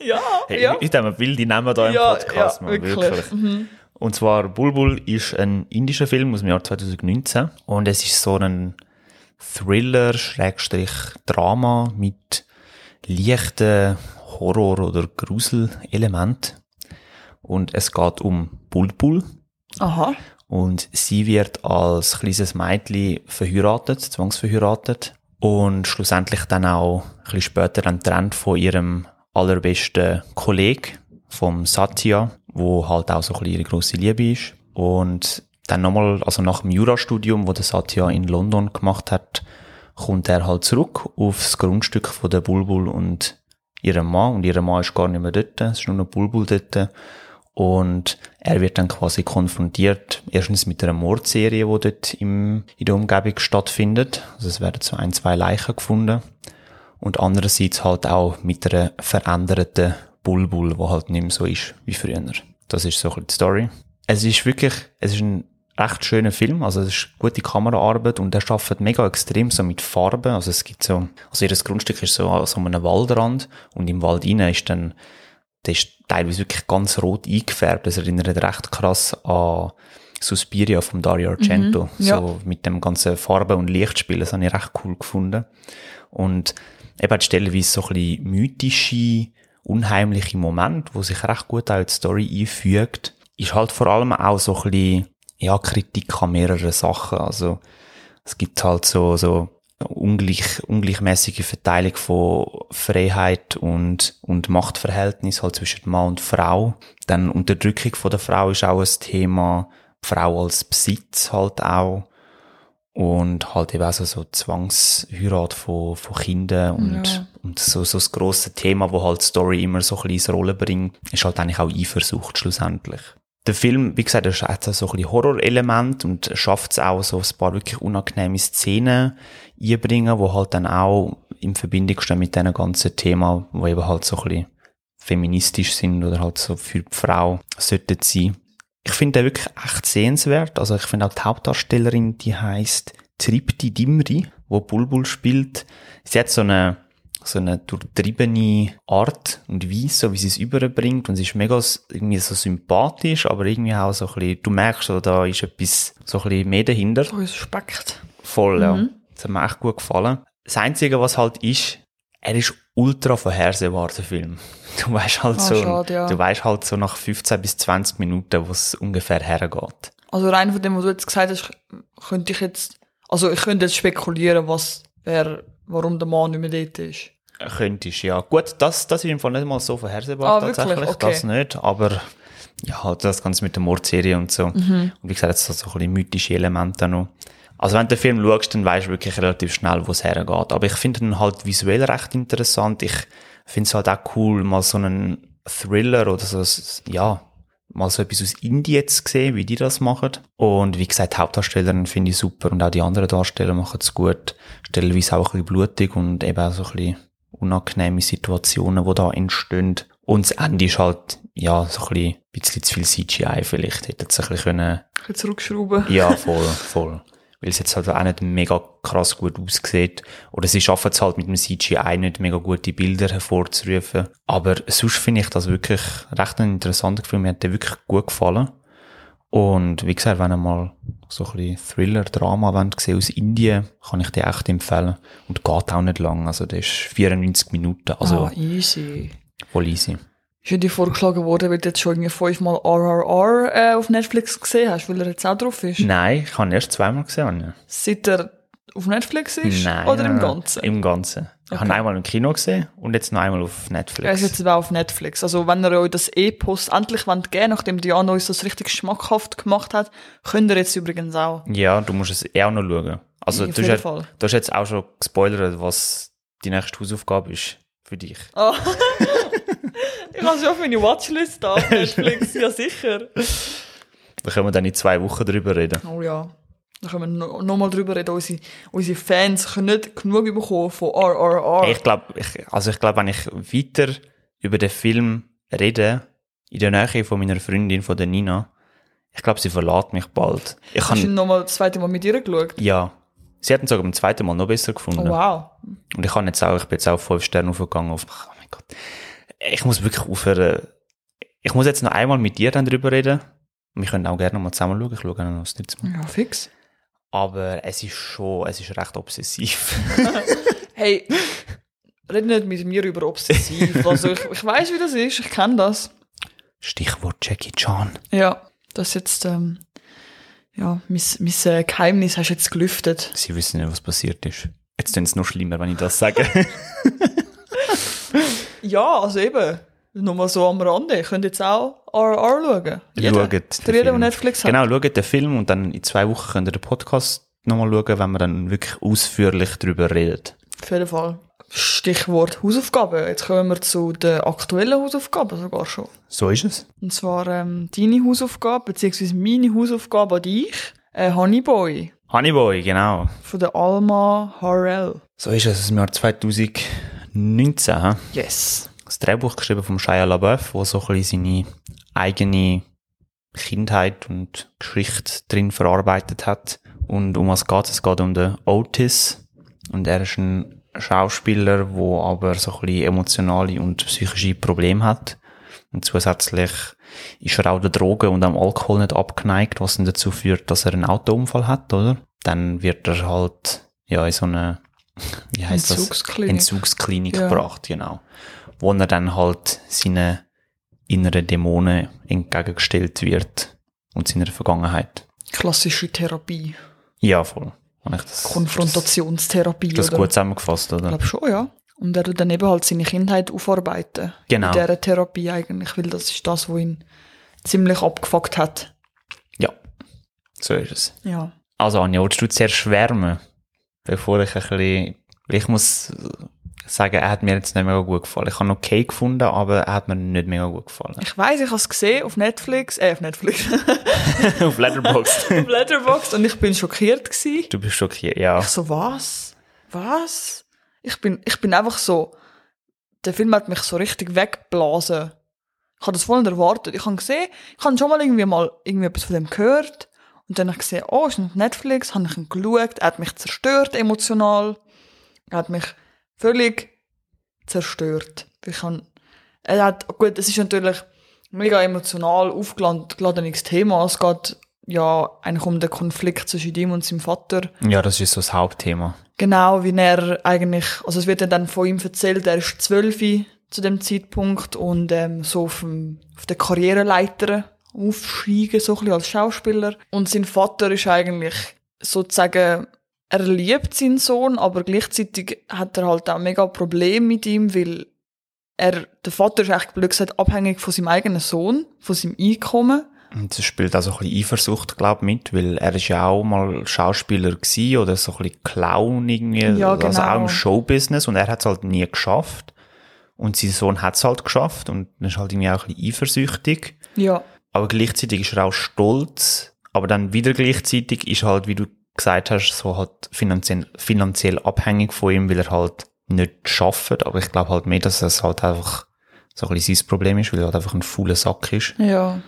Ja, Hey, ja. Ich denke, wilde Namen da im Ja, Podcast, ja, man, wirklich. Mhm. Und zwar Bulbul ist ein indischer Film aus dem Jahr 2019 und es ist so ein Thriller, Schrägstrich Drama mit leichten Horror- oder Gruselelement. Und es geht um Bulbul Aha. Und sie wird als kleines Mädchen verheiratet, zwangsverheiratet und schlussendlich dann auch ein bisschen später dann getrennt von ihrem allerbesten Kollegen, vom Satya, wo halt auch so ein bisschen ihre grosse Liebe ist. Und dann nochmal, also nach dem Jurastudium, wo der Satya in London gemacht hat, kommt er halt zurück aufs Grundstück von der Bulbul und ihrem Mann. Und ihre Mann ist gar nicht mehr dort, es ist nur noch Bulbul dort. Und er wird dann quasi konfrontiert, erstens mit einer Mordserie, die dort im, in der Umgebung stattfindet. Also es werden so ein, zwei Leichen gefunden. Und andererseits halt auch mit einer veränderten Bulbul, die halt nicht mehr so ist wie früher. Das ist so ein bisschen die Story. Es ist wirklich, es ist ein recht schöner Film, also es ist gute Kameraarbeit und er arbeitet mega extrem so mit Farben. Also es gibt so, also ihr Grundstück ist so an so einem Waldrand und im Wald rein ist dann der ist teilweise wirklich ganz rot eingefärbt. Das erinnert recht krass an Suspiria von Dario Argento. ja. So mit dem ganzen Farben- und Lichtspiel. Das habe ich recht cool gefunden. Und eben hat stellenweise so ein bisschen mythische, unheimliche Momente, wo sich recht gut auch in die Story einfügt. Ist halt vor allem auch so ein bisschen, ja, Kritik an mehreren Sachen. Also, es gibt halt so, so ungleich, ungleichmäßige Verteilung von Freiheit und, und Machtverhältnis halt zwischen Mann und Frau. Dann Unterdrückung von der Frau ist auch ein Thema. Frau als Besitz halt auch. Und halt eben auch so, so Zwangsheirat von, von Kindern und, Ja. und so, so das grosse Thema, wo halt die Story immer so ein bisschen ins Rollen bringt, ist halt eigentlich auch Eifersucht schlussendlich. Der Film, wie gesagt, hat so ein bisschen Horrorelement und schafft es auch, so ein paar wirklich unangenehme Szenen einbringen, wo halt dann auch in Verbindung stehen mit diesen ganzen Themen, wo eben halt so ein bisschen feministisch sind oder halt so für die Frau sollten sein. Ich finde den wirklich echt sehenswert. Also ich finde auch die Hauptdarstellerin, die heißt Tripti Dimri, wo Bulbul spielt. Sie hat so eine so eine durchtriebene Art und Weise, so wie sie es überbringt und sie ist mega irgendwie so sympathisch, aber irgendwie auch so ein bisschen, du merkst, so, da ist etwas so ein bisschen mehr dahinter. So Respekt. Voll, ja. Das hat mir echt gut gefallen. Das Einzige, was halt ist, er ist ultra vorhersehbar, der Film. Du weißt halt Ah, so, schade, ja. du weißt halt so nach 15 bis 20 Minuten, wo es ungefähr hergeht. Also rein von dem, was du jetzt gesagt hast, könnte ich jetzt, also ich könnte jetzt spekulieren, was, wer, warum der Mann nicht mehr dort ist. Könntest, ja. Gut, das, das ist im Fall nicht mal so vorhersehbar Ah, tatsächlich, Okay. das nicht, aber ja, halt das Ganze mit der Mordserie und so. Mhm. Und wie gesagt, jetzt so ein bisschen mythische Elemente noch. Also wenn du den Film schaust, dann weißt du wirklich relativ schnell, wo es hergeht. Aber ich finde ihn halt visuell recht interessant. Ich finde es halt auch cool, mal so einen Thriller oder so, ja, mal so etwas aus Indien zu sehen, wie die das machen. Und wie gesagt, die Hauptdarstellerin finde ich super und auch die anderen Darsteller machen es gut. Stellenweise auch ein bisschen blutig und eben auch so ein bisschen unangenehme Situationen, die da entstehen. Und das Ende ist halt, ja, so ein bisschen, bisschen zu viel CGI vielleicht. Hätte es ein bisschen können, Ein bisschen zurückschrauben. ja, voll, voll. Weil es jetzt halt auch nicht mega krass gut aussieht. Oder sie schaffen es halt mit dem CGI nicht mega gute Bilder hervorzurufen. Aber sonst finde ich das wirklich recht ein interessanter Film. Mir hat der wirklich gut gefallen. Und wie gesagt, wenn ihr mal so ein bisschen Thriller-Drama wollt aus Indien, kann ich den echt empfehlen. Und geht auch nicht lang. Also der ist 94 Minuten. Also ah, easy. voll easy. Ist ja dir vorgeschlagen worden, weil du jetzt schon irgendwie fünfmal RRR äh, auf Netflix gesehen hast, weil er jetzt auch drauf ist. Nein, ich habe ihn erst zweimal gesehen. Anja. Seit er auf Netflix ist? Nein. Oder im nein, Ganzen? Im Ganzen. Ich habe ihn einmal im Kino gesehen und jetzt noch einmal auf Netflix. Er ist jetzt auch auf Netflix. Also, wenn ihr euch das Epos endlich wollt geben nachdem Diana uns das richtig schmackhaft gemacht hat, könnt ihr jetzt übrigens auch. Ja, du musst es eh auch noch schauen. Also, du, hast, du hast jetzt auch schon gespoilert, was die nächste Hausaufgabe ist für dich. Ah. ich habe schon auf meine Watchlist da auf Netflix, ja sicher. Da können wir dann in zwei Wochen drüber reden. Oh ja. Da können wir noch, noch drüber reden. Unsere, unsere Fans können nicht genug bekommen von RRR. Ich glaube, ich, also ich glaube, wenn ich weiter über den Film rede, in der Nähe von meiner Freundin, von der Nina, ich glaube, sie verlässt mich bald. Ich Hast du kann, noch mal das zweite Mal mit ihr geschaut? ja, sie hat ihn sogar beim zweiten Mal noch besser Oh, gefunden. wow. Und ich kann jetzt auch, ich bin jetzt auch fünf Sterne aufgegangen auf, oh mein Gott. Ich muss wirklich aufhören. Ich muss jetzt noch einmal mit dir dann drüber reden. Wir können auch gerne noch mal zusammen schauen. Ich schaue noch das nächste Mal. Ja, fix. Aber es ist schon, es ist recht obsessiv. Hey, red nicht mit mir über obsessiv. Also ich, ich weiß, wie das ist. Ich kenne das. Stichwort Jackie Chan. Ja, das jetzt, ähm, ja, mein, mein äh, Geheimnis hast du jetzt gelüftet. Sie wissen nicht, was passiert ist. Jetzt ist es noch schlimmer, wenn ich das sage. Ja, also eben. Nochmal so am Rande. Ihr könnt jetzt auch RR schauen. Jeder. Schaut den Für jeden, der Film. Netflix hat. Genau, schaut den Film und dann in zwei Wochen könnt ihr den Podcast nochmal schauen, wenn wir dann wirklich ausführlich darüber reden. Auf jeden Fall. Stichwort Hausaufgaben. Jetzt kommen wir zu den aktuellen Hausaufgaben sogar schon. So ist es. Und zwar ähm, deine Hausaufgabe, beziehungsweise meine Hausaufgabe an dich. Äh, Honeyboy Honeyboy, genau. von der Alma Harrell. So ist es im Jahr 2019. hä? Yes. Das Drehbuch geschrieben von Shia LaBeouf, wo so ein bisschen seine eigene Kindheit und Geschichte drin verarbeitet hat. Und um was geht es? Es geht um den Otis. Und er ist ein Schauspieler, wo aber so ein bisschen emotionale und psychische Probleme hat. Und zusätzlich ist er auch der Drogen und am Alkohol nicht abgeneigt, was dann dazu führt, dass er einen Autounfall hat, oder? Dann wird er halt, ja, in so eine, wie heißt das? Entzugsklinik. Entzugsklinik Ja. gebracht, genau. Wo er dann halt seine inneren Dämonen entgegengestellt wird und seiner Vergangenheit. Klassische Therapie. Ja, voll. Ich das, Konfrontationstherapie. das, das oder? gut zusammengefasst, Ich oder? glaube schon, ja. Und er dann eben halt seine Kindheit aufarbeiten. Genau. In dieser Therapie eigentlich, weil das ist das, was ihn ziemlich abgefuckt hat. Ja, so ist es. Ja. Also Anja, willst du zuerst schwärmen, bevor ich ein bisschen, ich muss sagen, er hat mir jetzt nicht mega gut gefallen. Ich habe ihn okay gefunden, aber er hat mir nicht mega gut gefallen. Ich weiß, ich habe es gesehen auf Netflix, äh, auf Netflix, Auf Letterboxd. auf Letterboxd und ich bin schockiert gewesen. Du bist schockiert, ja. Ich so, was? Was? Ich bin, ich bin einfach so, der Film hat mich so richtig weggeblasen. Ich habe das voll nicht erwartet. Ich habe gesehen, ich habe schon mal irgendwie mal irgendwie etwas von dem gehört. Und dann habe ich gesehen, oh, ist auf Netflix, habe ich ihn geschaut. Er hat mich zerstört emotional. Er hat mich völlig zerstört. Ich kann, er hat, gut, es ist natürlich mega emotional aufgeladenes Thema. Es geht ja eigentlich um den Konflikt zwischen ihm und seinem Vater. Ja, das ist so das Hauptthema. Genau, wie er eigentlich, also es wird ja dann von ihm erzählt, er ist zwölf zu dem Zeitpunkt und ähm, so auf, dem, auf der Karriereleiter aufsteigen, so ein bisschen als Schauspieler. Und sein Vater ist eigentlich sozusagen, er liebt seinen Sohn, aber gleichzeitig hat er halt auch mega Probleme mit ihm, weil er, der Vater ist eigentlich blöd gesagt abhängig von seinem eigenen Sohn, von seinem Einkommen. Und es spielt auch so ein bisschen Eifersucht, glaube ich, mit, weil er ist ja auch mal Schauspieler gewesen oder so ein bisschen Clown irgendwie, Ja, also genau. auch im Showbusiness und er hat es halt nie geschafft. Und sein Sohn hat es halt geschafft und er ist halt irgendwie auch ein bisschen eifersüchtig. Ja, Aber gleichzeitig ist er auch stolz, aber dann wieder gleichzeitig ist halt, wie du gesagt hast, so halt finanziell, finanziell abhängig von ihm, weil er halt nicht schafft, aber ich glaube halt mehr, dass es halt einfach so ein bisschen sein Problem ist, weil er halt einfach ein fauler Sack ist. Ja.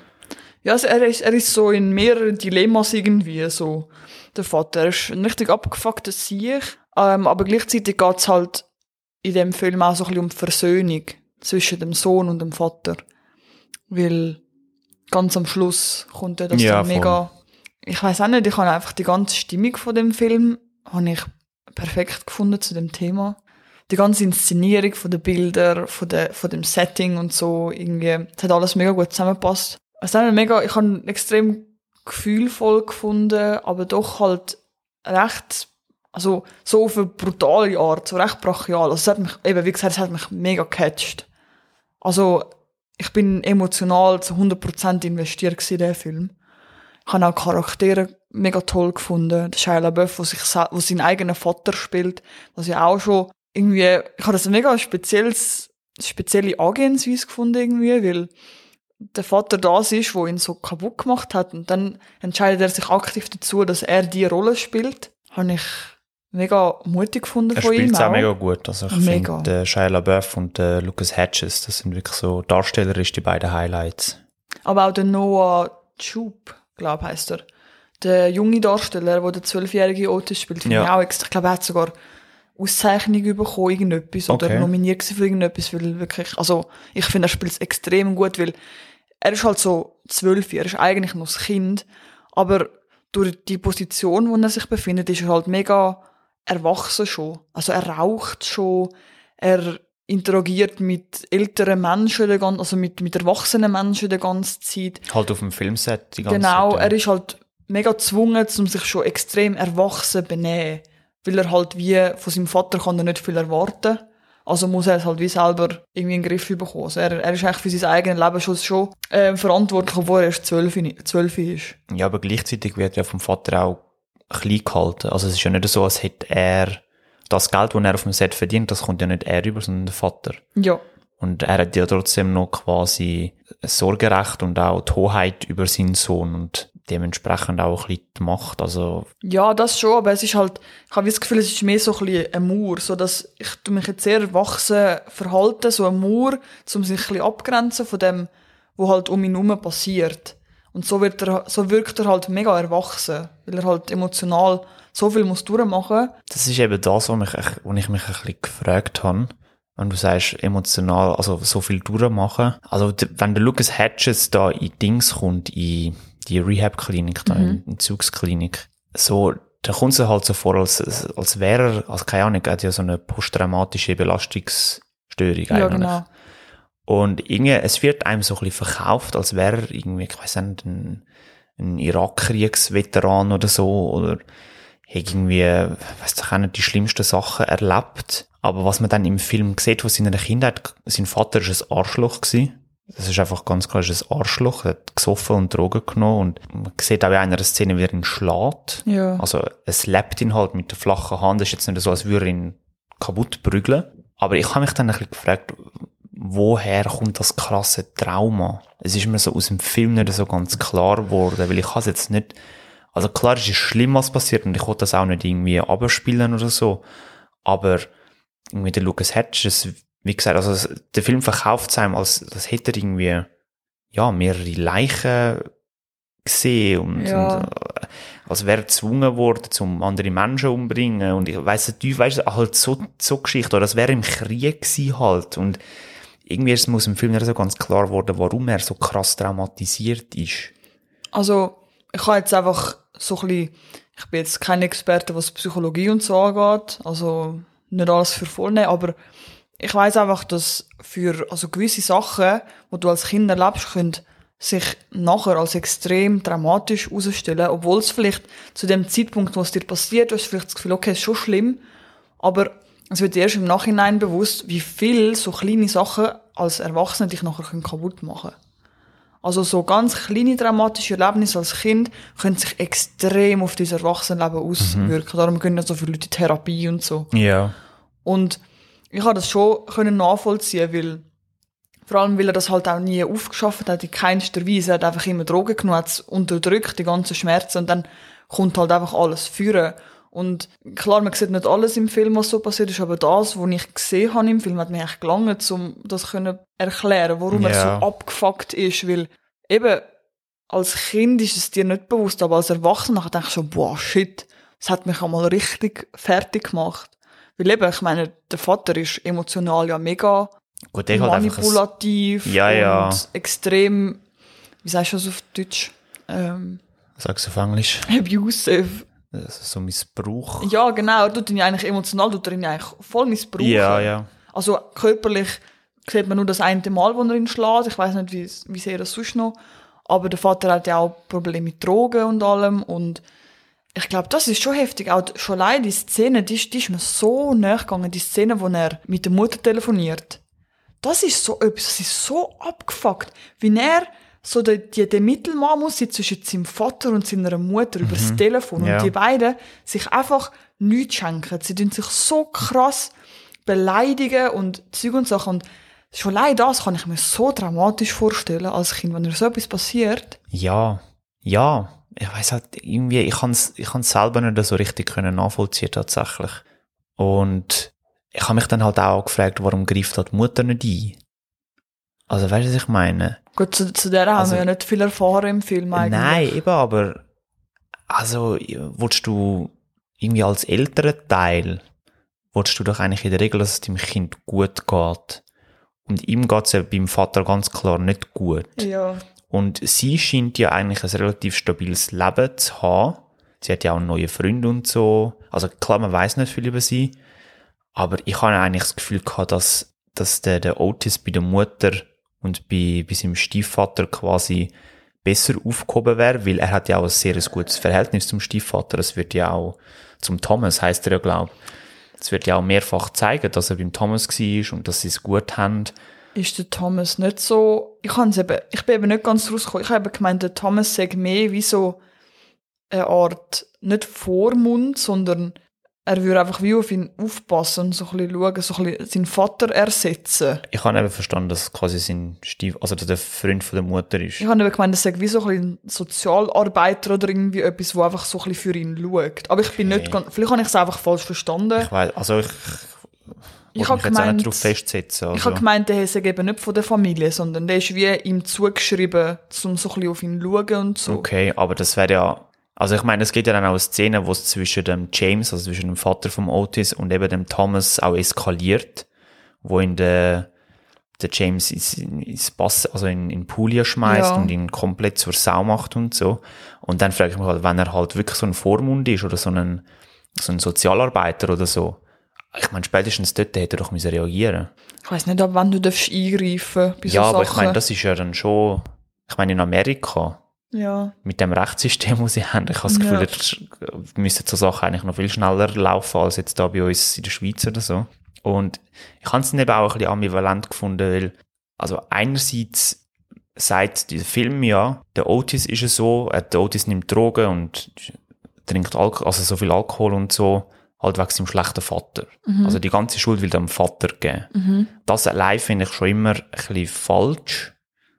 Ja, also er ist, er ist so in mehreren Dilemmas irgendwie, so, der Vater. Er ist ein richtig abgefuckter Sieg, ähm, aber gleichzeitig geht's halt in dem Film auch so ein bisschen um die Versöhnung zwischen dem Sohn und dem Vater. Weil ganz am Schluss kommt ja das Ja, dann mega, ich weiß auch nicht, ich habe einfach die ganze Stimmung von dem Film, habe ich perfekt gefunden zu dem Thema. Die ganze Inszenierung von den Bildern, von, der, von dem Setting und so, irgendwie, es hat alles mega gut zusammengepasst. Es hat mega, ich habe extrem gefühlvoll gefunden, aber doch halt recht Also, so auf eine brutale Art, so recht brachial. Also, es hat mich, eben, wie gesagt, es hat mich mega gecatcht. Also, ich bin emotional zu 100% investiert in den Film. Ich habe auch Charaktere mega toll gefunden. Der Shia LaBeouf, wo sich, wo seinen eigenen Vater spielt, was ja auch schon irgendwie, ich habe das ein mega spezielles, spezielle Angehensweise gefunden irgendwie, weil der Vater das ist, wo ihn so kaputt gemacht hat und dann entscheidet er sich aktiv dazu, dass er die Rolle spielt. Habe ich mega mutig gefunden Er von spielt ihm es auch mega gut. Also ich finde, der Shia LaBeouf und der Lucas Hedges, das sind wirklich so darstellerisch die beiden Highlights. Aber auch der Noah Chup, glaube heißt er. Der junge Darsteller, der der zwölfjährige Otis spielt, finde Ja. ich auch extra. Ich glaube, er hat sogar Auszeichnung bekommen, irgendetwas, oder Okay. nominiert gewesen für irgendetwas, weil wirklich, also, ich finde, er spielt es extrem gut, weil er ist halt so zwölf, er ist eigentlich noch ein Kind, aber durch die Position, wo er sich befindet, ist er halt mega erwachsen schon. Also er raucht schon, er interagiert mit älteren Menschen, also mit, mit erwachsenen Menschen die ganze Zeit. Halt auf dem Filmset die ganze Genau, Zeit. er ist halt mega gezwungen, um sich schon extrem erwachsen zu benehmen. Weil er halt wie, von seinem Vater kann er nicht viel erwarten. Also muss er es halt wie selber irgendwie in den Griff bekommen. Also er, er ist eigentlich für sein eigenes Leben schon, schon äh, verantwortlich, obwohl er erst zwölf, zwölf ist. Ja, aber gleichzeitig wird ja vom Vater auch klein gehalten. Also es ist ja nicht so, als hätte er das Geld, das er auf dem Set verdient, das kommt ja nicht er über, sondern der Vater. Ja, Und er hat ja trotzdem noch quasi Sorgerecht und auch die Hoheit über seinen Sohn und dementsprechend auch ein bisschen die Macht. Also, Ja, das schon, aber es ist halt, ich habe das Gefühl, es ist mehr so ein bisschen ein Mauer, so dass ich mich jetzt sehr erwachsen verhalten, so ein Mauer, um sich ein bisschen abgrenzen von dem, was halt um ihn herum passiert. Und so wird er, so wirkt er halt mega erwachsen, weil er halt emotional so viel muss durchmachen. das ist eben das, wo, mich, wo ich mich ein bisschen gefragt habe. Wenn du sagst, emotional, also so viel durchmachen. Also, wenn der Lucas Hedges da in Dings kommt, in die Rehab-Klinik, da in die Zugsklinik, so, da kommt es halt so vor, als, als wäre er, also keine Ahnung, er hat ja so eine posttraumatische Belastungsstörung Ja, eigentlich. genau. Und irgendwie, es wird einem so ein bisschen verkauft, als wäre er irgendwie, ich weiß nicht, ein, ein Irakkriegsveteran oder so, oder hat irgendwie, weiss ich auch nicht, die schlimmsten Sachen erlebt. Aber was man dann im Film sieht von seiner Kindheit, sein Vater ist ein Arschloch gewesen. Das ist einfach ganz klar, er ist ein Arschloch, er hat gesoffen und Drogen genommen und man sieht auch in einer Szene, wie er ihn schlägt. Ja. Also es lebt ihn halt mit der flachen Hand. Es ist jetzt nicht so, als würde er ihn kaputt prügeln. Aber ich habe mich dann ein bisschen gefragt, woher kommt das krasse Trauma? Es ist mir so aus dem Film nicht so ganz klar geworden, weil ich habe es jetzt nicht, also klar es ist schlimm, was passiert und ich wollte das auch nicht irgendwie abspielen oder so, aber irgendwie der Lucas Hedges, wie gesagt, also es- der Film verkauft es einem, als, als hätte er irgendwie, ja, mehrere Leichen gesehen und, Ja. und äh, als wäre er gezwungen worden, zum andere Menschen umbringen und ich weiss nicht, weißt du, halt so, so Geschichte, oder das wäre im Krieg gewesen halt und irgendwie ist es mir aus dem Film nicht so ganz klar geworden, warum er so krass traumatisiert ist. Also, ich habe jetzt einfach so ein bisschen, ich bin jetzt kein Experte, was Psychologie und so angeht, also nicht alles für voll nehmen, aber ich weiß einfach, dass für also gewisse Sachen, wo du als Kind erlebst, können sich nachher als extrem dramatisch herausstellen, obwohl es vielleicht zu dem Zeitpunkt, wo es dir passiert, du hast vielleicht das Gefühl, okay, ist schon schlimm, aber es wird dir erst im Nachhinein bewusst, wie viel so kleine Sachen als Erwachsene dich nachher können kaputt machen also so ganz kleine dramatische Erlebnisse als Kind können sich extrem auf das Erwachsenenleben auswirken. Darum gehen ja so viele Leute in Therapie und so. Ja. Und ich habe das schon können nachvollziehen, weil vor allem, weil er das halt auch nie aufgeschafft hat, in keinster Weise. Er hat einfach immer Drogen genommen, hat unterdrückt, die ganzen Schmerzen, und dann kommt halt einfach alles führen. Und klar, man sieht nicht alles im Film, was so passiert ist, aber das, was ich gesehen habe im Film, hat mir echt gelangt, um das können erklären, warum er Ja. so abgefuckt ist, weil eben, als Kind ist es dir nicht bewusst, aber als Erwachsener denkst du schon, boah, shit, das hat mich einmal richtig fertig gemacht. Weil eben, ich meine, der Vater ist emotional ja mega Gut, einfach ein, manipulativ Ja, ja. und extrem, wie sagst du das auf Deutsch? Ähm, sag's auf Englisch, abusive. So Missbrauch. Ja, genau, er tut ihn ja eigentlich emotional, tut er ihn ja eigentlich voll missbrauchen. Ja, ja. Also körperlich sieht man nur das eine Mal, wo er ihn schlägt. Ich weiß nicht, wie, wie sehr das sonst noch. Aber der Vater hat ja auch Probleme mit Drogen und allem. Und Ich glaube, das ist schon heftig. Auch schon allein die Szene, die, ist- die ist mir so nachgegangen. Die Szene, wo er mit der Mutter telefoniert. Das ist so etwas, das ist so abgefuckt. Wie er so der, die, der Mittelmann muss sein zwischen seinem Vater und seiner Mutter über das Telefon. Ja. Und die beiden sich einfach nichts schenken. Sie tun sich so krass beleidigen und Zeug und Sachen. Und schon allein das kann ich mir so dramatisch vorstellen als Kind, wenn so etwas passiert. Ja, ja. Ich weiß halt irgendwie, ich kann es ich kann's selber nicht so richtig können nachvollziehen tatsächlich. Und ich habe mich dann halt auch gefragt, warum greift da die Mutter nicht ein? Also weißt du, was ich meine? Gut, zu, zu der haben Also- wir ja nicht viel erfahren im Film eigentlich. Nein, eben, aber also willst du irgendwie als älterer Teil, willst du doch eigentlich in der Regel, dass es deinem Kind gut geht. Und ihm geht's ja beim Vater ganz klar nicht gut. Ja. Und sie scheint ja eigentlich ein relativ stabiles Leben zu haben. Sie hat ja auch einen neuen Freund und so. Also klar, man weiß nicht viel über sie. Aber ich habe eigentlich das Gefühl gehabt, dass, dass der, der Otis bei der Mutter und bei, bei seinem Stiefvater quasi besser aufgehoben wäre, weil er hat ja auch ein sehr gutes Verhältnis zum Stiefvater. Das wird ja auch zum Thomas, heißt er ja, glaube Es wird ja auch mehrfach zeigen, dass er beim Thomas war und dass sie es gut haben. Ist der Thomas nicht so. Ich, eben, ich bin eben nicht ganz rausgekommen. Ich habe gemeint, der Thomas sagt mehr wie so eine Art, nicht Vormund, sondern er würde einfach wie auf ihn aufpassen und so ein bisschen schauen, so ein bisschen seinen Vater ersetzen. Ich habe eben verstanden, dass quasi sein Stief, also der Freund von der Mutter ist. Ich habe eben gemeint, er sagt wie so ein bisschen Sozialarbeiter oder irgendwie etwas, wo einfach so ein bisschen für ihn schaut. Aber ich bin nicht ganz, vielleicht habe ich es einfach falsch verstanden. Ich weiß, also ich, Ich habe gemeint- nicht darauf festsetzen. Also. Ich habe gemeint, der ist eben nicht von der Familie, sondern der ist wie ihm zugeschrieben, um so ein bisschen auf ihn zu schauen und so. Okay, aber das wäre ja, also ich meine, es gibt ja dann auch eine Szene, wo es zwischen dem James, also zwischen dem Vater vom Otis und eben dem Thomas auch eskaliert, wo ihn der, der James ins, ins Bass, also in, in Puglia schmeißt Ja. und ihn komplett zur Sau macht und so. Und dann frage ich mich halt, wenn er halt wirklich so ein Vormund ist oder so ein, so ein Sozialarbeiter oder so, ich meine, spätestens dort hätte er doch müssen reagieren Ich weiß nicht, ab wann du darfst eingreifen so Ja, aber ich Sachen. meine, das ist ja dann schon, ich meine, in Amerika, ja. mit dem Rechtssystem, das sie haben, ich habe das Gefühl, Ja. müssen so Sachen eigentlich noch viel schneller laufen als jetzt da bei uns in der Schweiz oder so. Und ich habe es dann eben auch ein bisschen ambivalent gefunden, weil, also einerseits sagt dieser Film ja, der Otis ist es so, äh, der Otis nimmt Drogen und trinkt Alkohol, also so viel Alkohol und so, halt wegen seinem schlechten Vater. Also die ganze Schuld will dem Vater geben. Das allein finde ich schon immer ein bisschen falsch.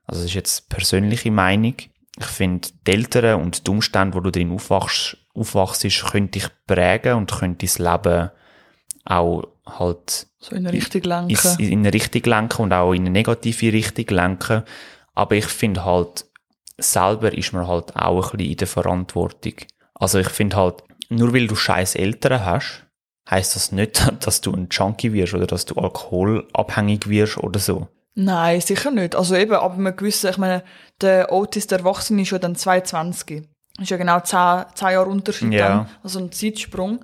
Also das ist jetzt persönliche Meinung. Ich finde, die Eltern und die Umstände, wo du drin aufwachst, aufwachst, können dich prägen und können dein Leben auch halt So in eine Richtung lenken. in eine Richtung lenken und auch in eine negative Richtung lenken. Aber ich finde halt, selber ist man halt auch ein bisschen in der Verantwortung. Also ich finde halt, nur weil du scheiß Eltern hast, heißt das nicht, dass du ein Junkie wirst oder dass du alkoholabhängig wirst oder so. Nein, sicher nicht. Also eben, aber man gewissen, ich meine, der Otis, der Erwachsene, ist ja dann 22. Ist ja genau 10, 10 Jahre Unterschied Ja. dann. Also ein Zeitsprung.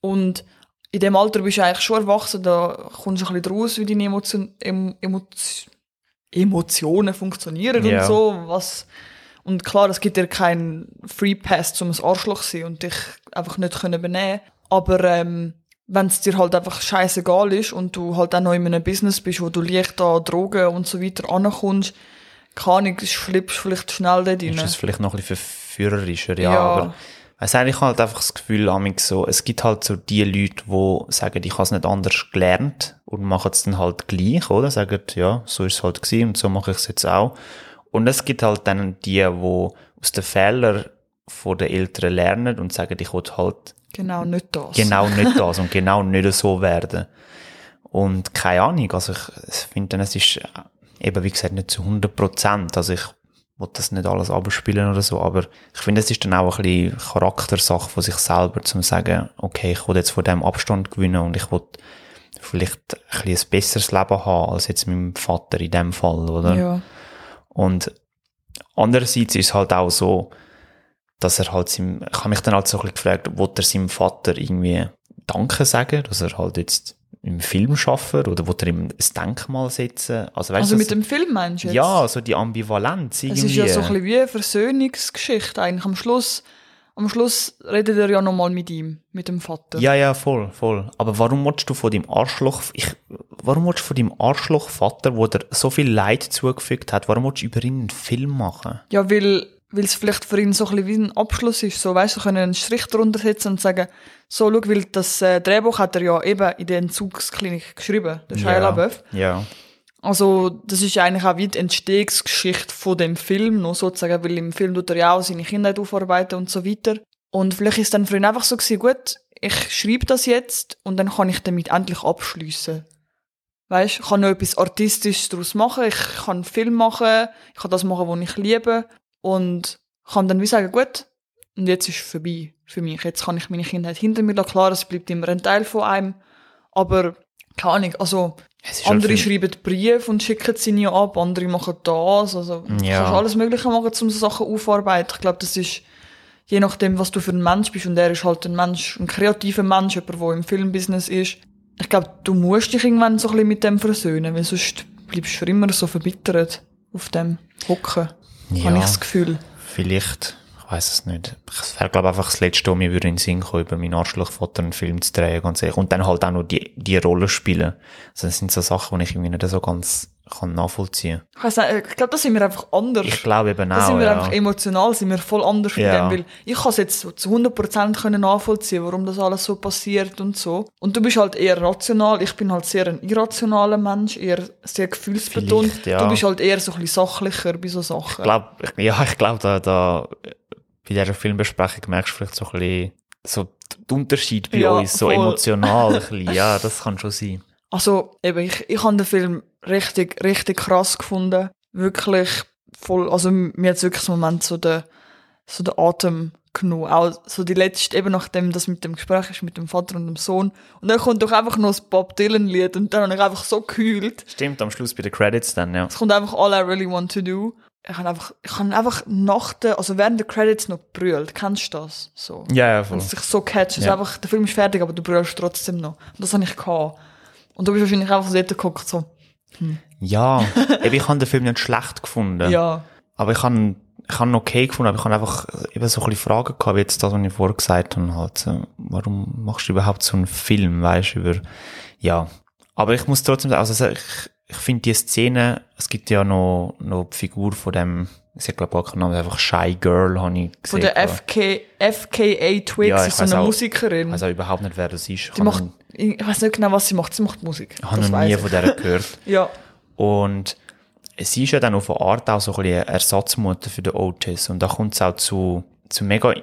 Und in dem Alter bist du eigentlich schon erwachsen, da kommst du ein bisschen raus, wie deine Emotion, em, Emotio- Emotionen funktionieren Ja. und so. Was, und klar, es gibt dir keinen Free Pass, um ein Arschloch zu sein und dich einfach nicht können benehmen. Aber ähm, wenn es dir halt einfach scheißegal ist und du halt auch noch in einem Business bist, wo du leicht an Drogen und so weiter ankommst, keine Ahnung, schlippst vielleicht schnell dort rein. Ist das vielleicht noch ein bisschen verführerischer, ja, Ja. aber nicht, ich habe halt einfach das Gefühl, so, es gibt halt so die Leute, die sagen, ich habe es nicht anders gelernt und machen es dann halt gleich, oder? Sagen, ja, so ist es halt gewesen und so mache ich es jetzt auch. Und es gibt halt dann die, die aus den Fehlern von den Eltern lernen und sagen, ich will halt Genau, nicht das. genau nicht das und genau nicht so werden. Und keine Ahnung, also ich, finde, dann, es ist äh, eben, wie gesagt, nicht zu 100 Prozent. Also ich will das nicht alles abspielen oder so, aber ich finde, es ist dann auch ein bisschen Charaktersache von sich selber, zum sagen, okay, ich will jetzt von dem Abstand gewinnen und ich will vielleicht ein, bisschen ein besseres Leben haben als jetzt meinem Vater in dem Fall, oder? Ja. Und andererseits ist es halt auch so, dass er halt seinem, ich habe mich dann halt so ein bisschen gefragt, wo er seinem Vater irgendwie Danke sagen, dass er halt jetzt im Film schaffen oder wo er ihm ein Denkmal setzen. Also, weißt Also mit dem Film meinst du jetzt? ja, so die Ambivalenz Es irgendwie. ist ja so ein bisschen wie eine Versöhnungsgeschichte eigentlich am Schluss. am Schluss redet er ja nochmal mit ihm, mit dem Vater. Ja, ja, voll, voll. Aber warum willst du von dem Arschloch, ich, warum willst du von dem Arschlochvater, wo dir so viel Leid zugefügt hat, warum willst du über ihn einen Film machen? Ja, weil weil es vielleicht für ihn so ein bisschen wie ein Abschluss ist. So, weißt du, können einen Strich drunter setzen und sagen, so, schau, weil das äh, Drehbuch hat er ja eben in der Entzugsklinik geschrieben, der Shia LaBeouf. Ja. Also, das ist eigentlich auch wie die Entstehungsgeschichte von dem Film, noch sozusagen, weil im Film tut er ja auch seine Kindheit aufarbeiten und so weiter. Und vielleicht ist dann für ihn einfach so gewesen, gut, ich schreibe das jetzt und dann kann ich damit endlich abschliessen. Weißt, ich kann noch etwas Artistisches daraus machen, ich kann einen Film machen, ich kann das machen, was ich liebe und kann dann wie sagen, gut, und jetzt ist es vorbei für mich. Jetzt kann ich meine Kindheit hinter mir lassen. Klar, es bleibt immer ein Teil von einem, aber keine Ahnung, also andere halt schreiben Briefe und schicken sie nie ab, andere machen das, also Ja. du kannst alles Mögliche machen, um so Sachen aufzuarbeiten. Ich glaube, das ist je nachdem, was du für ein Mensch bist und er ist halt ein Mensch, ein kreativer Mensch, jemand, der im Filmbusiness ist. Ich glaube, du musst dich irgendwann so ein bisschen mit dem versöhnen, weil sonst bleibst du für immer so verbittert auf dem Hocken. Ja. Habe ich das Gefühl. Vielleicht, ich weiß es nicht. Es wäre, glaube ich, einfach das Letzte, was mir würde in den Sinn kommen, über meinen Arschlochvater einen Film zu drehen, ganz ehrlich. Und dann halt auch noch die, die Rolle spielen. Also das sind so Sachen, die ich irgendwie nicht so ganz kann nachvollziehen Ich, weiss nicht, ich glaube, da sind wir einfach anders. Ich glaube eben da auch, sind wir ja. einfach emotional, sind wir voll anders Ja. dem, weil ich kann es jetzt so zu 100% können nachvollziehen, warum das alles so passiert und so. Und du bist halt eher rational, ich bin halt sehr ein irrationaler Mensch, eher sehr gefühlsbetont. Ja. Du bist halt eher so ein bisschen sachlicher bei so Sachen. Ich glaube, ja, ich glaube, da, da, bei dieser Filmbesprechung merkst du vielleicht so ein bisschen, so den Unterschied bei Ja, uns, so voll. emotional ein bisschen. Ja, das kann schon sein. Also, eben, ich, ich habe den Film richtig, richtig krass gefunden. Wirklich voll, also mir hat wirklich einen Moment so den, so den Atem genommen. Auch so die letzte, eben nachdem das mit dem Gespräch ist mit dem Vater und dem Sohn. Und dann kommt doch einfach noch das Bob Dylan Lied und dann habe ich einfach so gekühlt. Stimmt, am Schluss bei den Credits dann, ja. Es kommt einfach All I Really Want to Do. Ich habe einfach, ich habe einfach nach der, also während der Credits noch brüllt. Kennst du das? So. Ja, ja, voll. Es sich so catcht. Also Ja. einfach, der Film ist fertig, aber du brüllst trotzdem noch. Und das habe ich gehabt. Und du bist wahrscheinlich einfach so dort geguckt, so, Ja, eben, ich habe den Film nicht schlecht gefunden. ja. Aber ich habe ich habe ihn okay gefunden, aber ich habe einfach eben so ein bisschen Fragen gehabt, wie jetzt das, was ich vorher gesagt habe, halt, so, warum machst du überhaupt so einen Film, weißt du, über, ja. Aber ich muss trotzdem sagen, also ich, ich finde die Szene, es gibt ja noch, noch die Figur von dem, ich glaube gar keinen Namen, einfach Shy Girl, habe ich gesehen. Von der FK, FKA Twigs Ja, ist so eine auch- Musikerin. Auch überhaupt nicht, wer das ist. Ich die macht, ich weiß nicht genau, was sie macht. Sie macht Musik. ich habe noch nie weiss von ich. der gehört. Ja. Und sie ist ja dann auf eine Art auch so ein bisschen eine Ersatzmutter für den Otis. Und da kommt es auch zu, zu mega,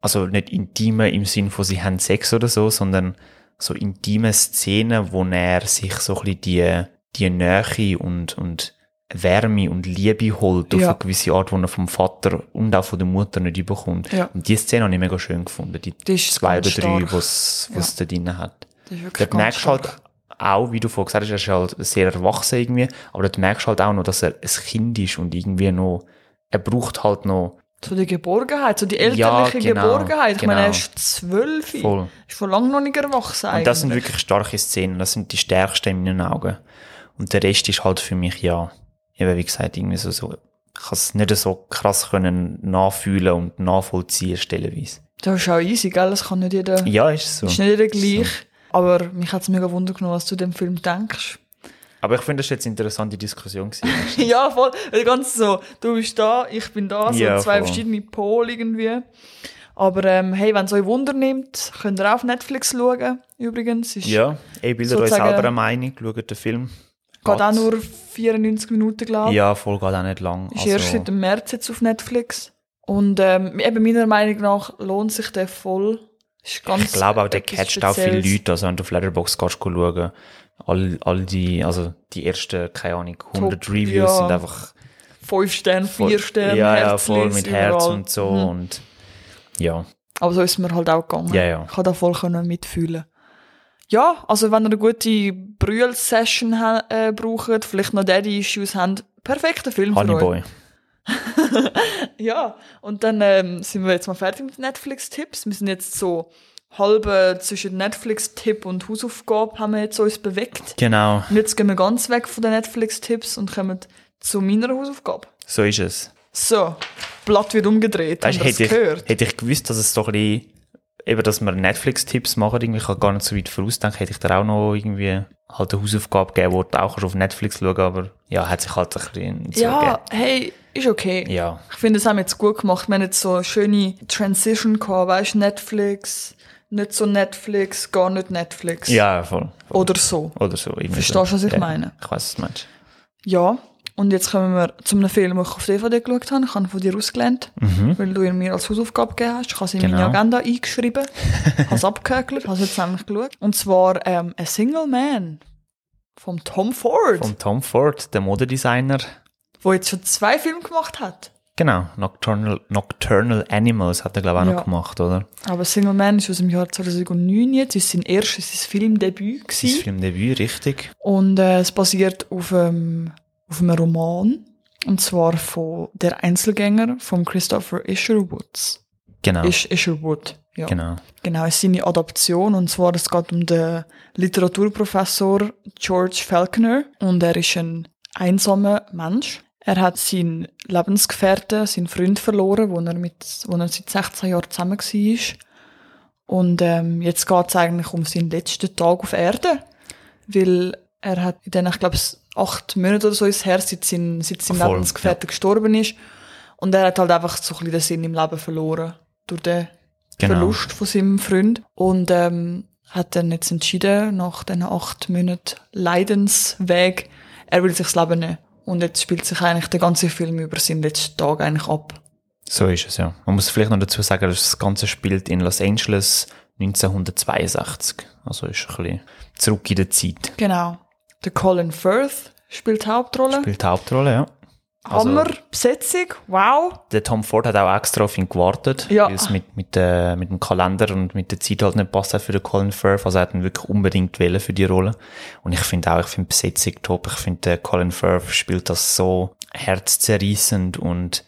also nicht intime im Sinn von sie haben Sex oder so, sondern so intime Szenen, wo er sich so ein bisschen die, die Nähe und, und Wärme und Liebe holt auf Ja. eine gewisse Art, die er vom Vater und auch von der Mutter nicht überkommt. Ja. Und die Szene habe ich mega schön gefunden. Die, Die zwei oder drei, was was da drin hat. Das Dort merkst du halt auch, wie du vorhin gesagt hast, er ist halt sehr erwachsen irgendwie, aber dort merkst du halt auch noch, dass er ein Kind ist und irgendwie noch, er braucht halt noch So die Geborgenheit, so die elterliche genau, Geborgenheit. Ich meine, er genau. ist zwölf. voll. Ist schon lange noch nicht erwachsen Und das sind eigentlich. wirklich starke Szenen, das sind die stärksten in meinen Augen. Und der Rest ist halt für mich, ja, eben wie gesagt, irgendwie so, so ich kann es nicht so krass können nachfühlen und nachvollziehen stellenweise. Das ist auch easy, gell? Das kann nicht jeder, Ja, ist so. ist nicht jeder gleich. Aber mich hat es mega Wunder genommen, was du dem Film denkst. Aber ich finde, das ist jetzt eine interessante Diskussion ja, voll. Ganz so, du bist da, ich bin da, so Ja, zwei voll. verschiedene Pole irgendwie. Aber ähm, hey, wenn es euch Wunder nimmt, könnt ihr auch auf Netflix schauen, übrigens. Ist, ja, ich bildet euch selber eine Meinung, schaut den Film. Geht auch Geht's? nur 94 Minuten, glaube ich. Ja, voll geht auch nicht lang. Ist erst seit dem März jetzt auf Netflix. Und ähm, eben meiner Meinung nach lohnt sich der voll. Ich glaube auch, der catcht auch viele. Leute. Also, wenn du auf Letterboxd schauen, all, all die, also, die ersten, keine Ahnung, 100 Top, Reviews ja. sind einfach Fünf Sterne, voll, vier Sterne, ja, ja, voll mit Herz überall. und so Mhm. und, ja. Aber so ist mir halt auch gegangen. Ja, ja. Ich kann da voll können mitfühlen. Ja, also wenn ihr eine gute Brühl-Session äh, braucht, vielleicht noch Daddy-Issues habt, perfekter Film für euch. Honeyboy. Ja, und dann ähm, sind wir jetzt mal fertig mit Netflix-Tipps. Wir sind jetzt so halb äh, zwischen Netflix-Tipp und Hausaufgabe haben wir jetzt uns bewegt. Genau, Und jetzt gehen wir ganz weg von den Netflix-Tipps und kommen zu meiner Hausaufgabe. so ist es. So, Blatt wird umgedreht. Weißt, hätte, ich, gehört? hätte ich gewusst, dass es so ein bisschen, eben, dass wir Netflix-Tipps machen, irgendwie, ich habe gar nicht so weit vorausdenken, hätte ich dir auch noch irgendwie halt eine Hausaufgabe gegeben, wo du auch auf Netflix schauen aber ja, hat sich halt ein bisschen Ja, hey, ist okay. Ja, Ich finde, das haben wir jetzt gut gemacht. Wir haben jetzt so eine schöne Transition gehabt, weißt Netflix, nicht so Netflix, gar nicht Netflix. ja, voll. voll. Oder so. Oder so. Verstehst du, was ich ja, meine? Ich weiß, was du meinst. Ja. Und jetzt kommen wir zu einem Film, den ich auf DVD geschaut habe. Ich habe ihn von dir ausgelernt, weil du ihn mir als Hausaufgabe gegeben hast. Ich habe es in meine Mhm. Genau. Agenda eingeschrieben, habe es abgehökelt, habe es jetzt nämlich geschaut. Und zwar ähm, A Single Man vom Tom Ford, Von Tom Ford, der Modedesigner. der jetzt schon zwei Filme gemacht hat. Genau, Nocturnal, Nocturnal Animals hat er, glaube ich, auch Ja. noch gemacht, oder? Aber Single Man ist aus dem Jahr 2009 jetzt, ist sein erstes sein Filmdebüt Sein gewesen. Filmdebüt, richtig. Und äh, es basiert auf, ähm, auf einem Roman. Und zwar von Der Einzelgänger von Christopher Isherwoods. Genau, Ish, Isherwood, ja. genau. Genau, es ist seine Adaption. Und zwar, es geht um den Literaturprofessor George Falconer. Und er ist ein einsamer Mensch. Er hat seinen Lebensgefährten, seinen Freund verloren, wo er, mit, wo er seit 16 Jahren zusammen war. Und ähm, jetzt geht es eigentlich um seinen letzten Tag auf Erde. Weil er hat in den, ich glaube, acht Monaten oder so ist her, seit sein, seit sein Voll, Lebensgefährte gestorben ist. Und er hat halt einfach so ein bisschen den Sinn im Leben verloren. Durch den Genau. Verlust von seinem Freund. Und ähm, hat dann jetzt entschieden, nach diesen acht Monaten Leidensweg, er will sich das Leben nehmen. Und jetzt spielt sich eigentlich der ganze Film über seinen letzten Tag eigentlich ab. So ist es, ja. Man muss vielleicht noch dazu sagen, dass das Ganze spielt in Los Angeles 1962. Also ist ein bisschen zurück in der Zeit. Genau. Der Colin Firth spielt Hauptrolle. Spielt Hauptrolle, ja. also- Hammer, Besetzung, wow. Der Tom Ford hat auch extra auf ihn gewartet, Ja. weil es mit, mit, äh, mit dem Kalender und mit der Zeit halt nicht passt hat für den Colin Firth. Also er hat ihn wirklich unbedingt wählen für die Rolle. Und ich finde auch, ich finde Besetzung top. Ich finde, der Colin Firth spielt das so herzzerreißend und,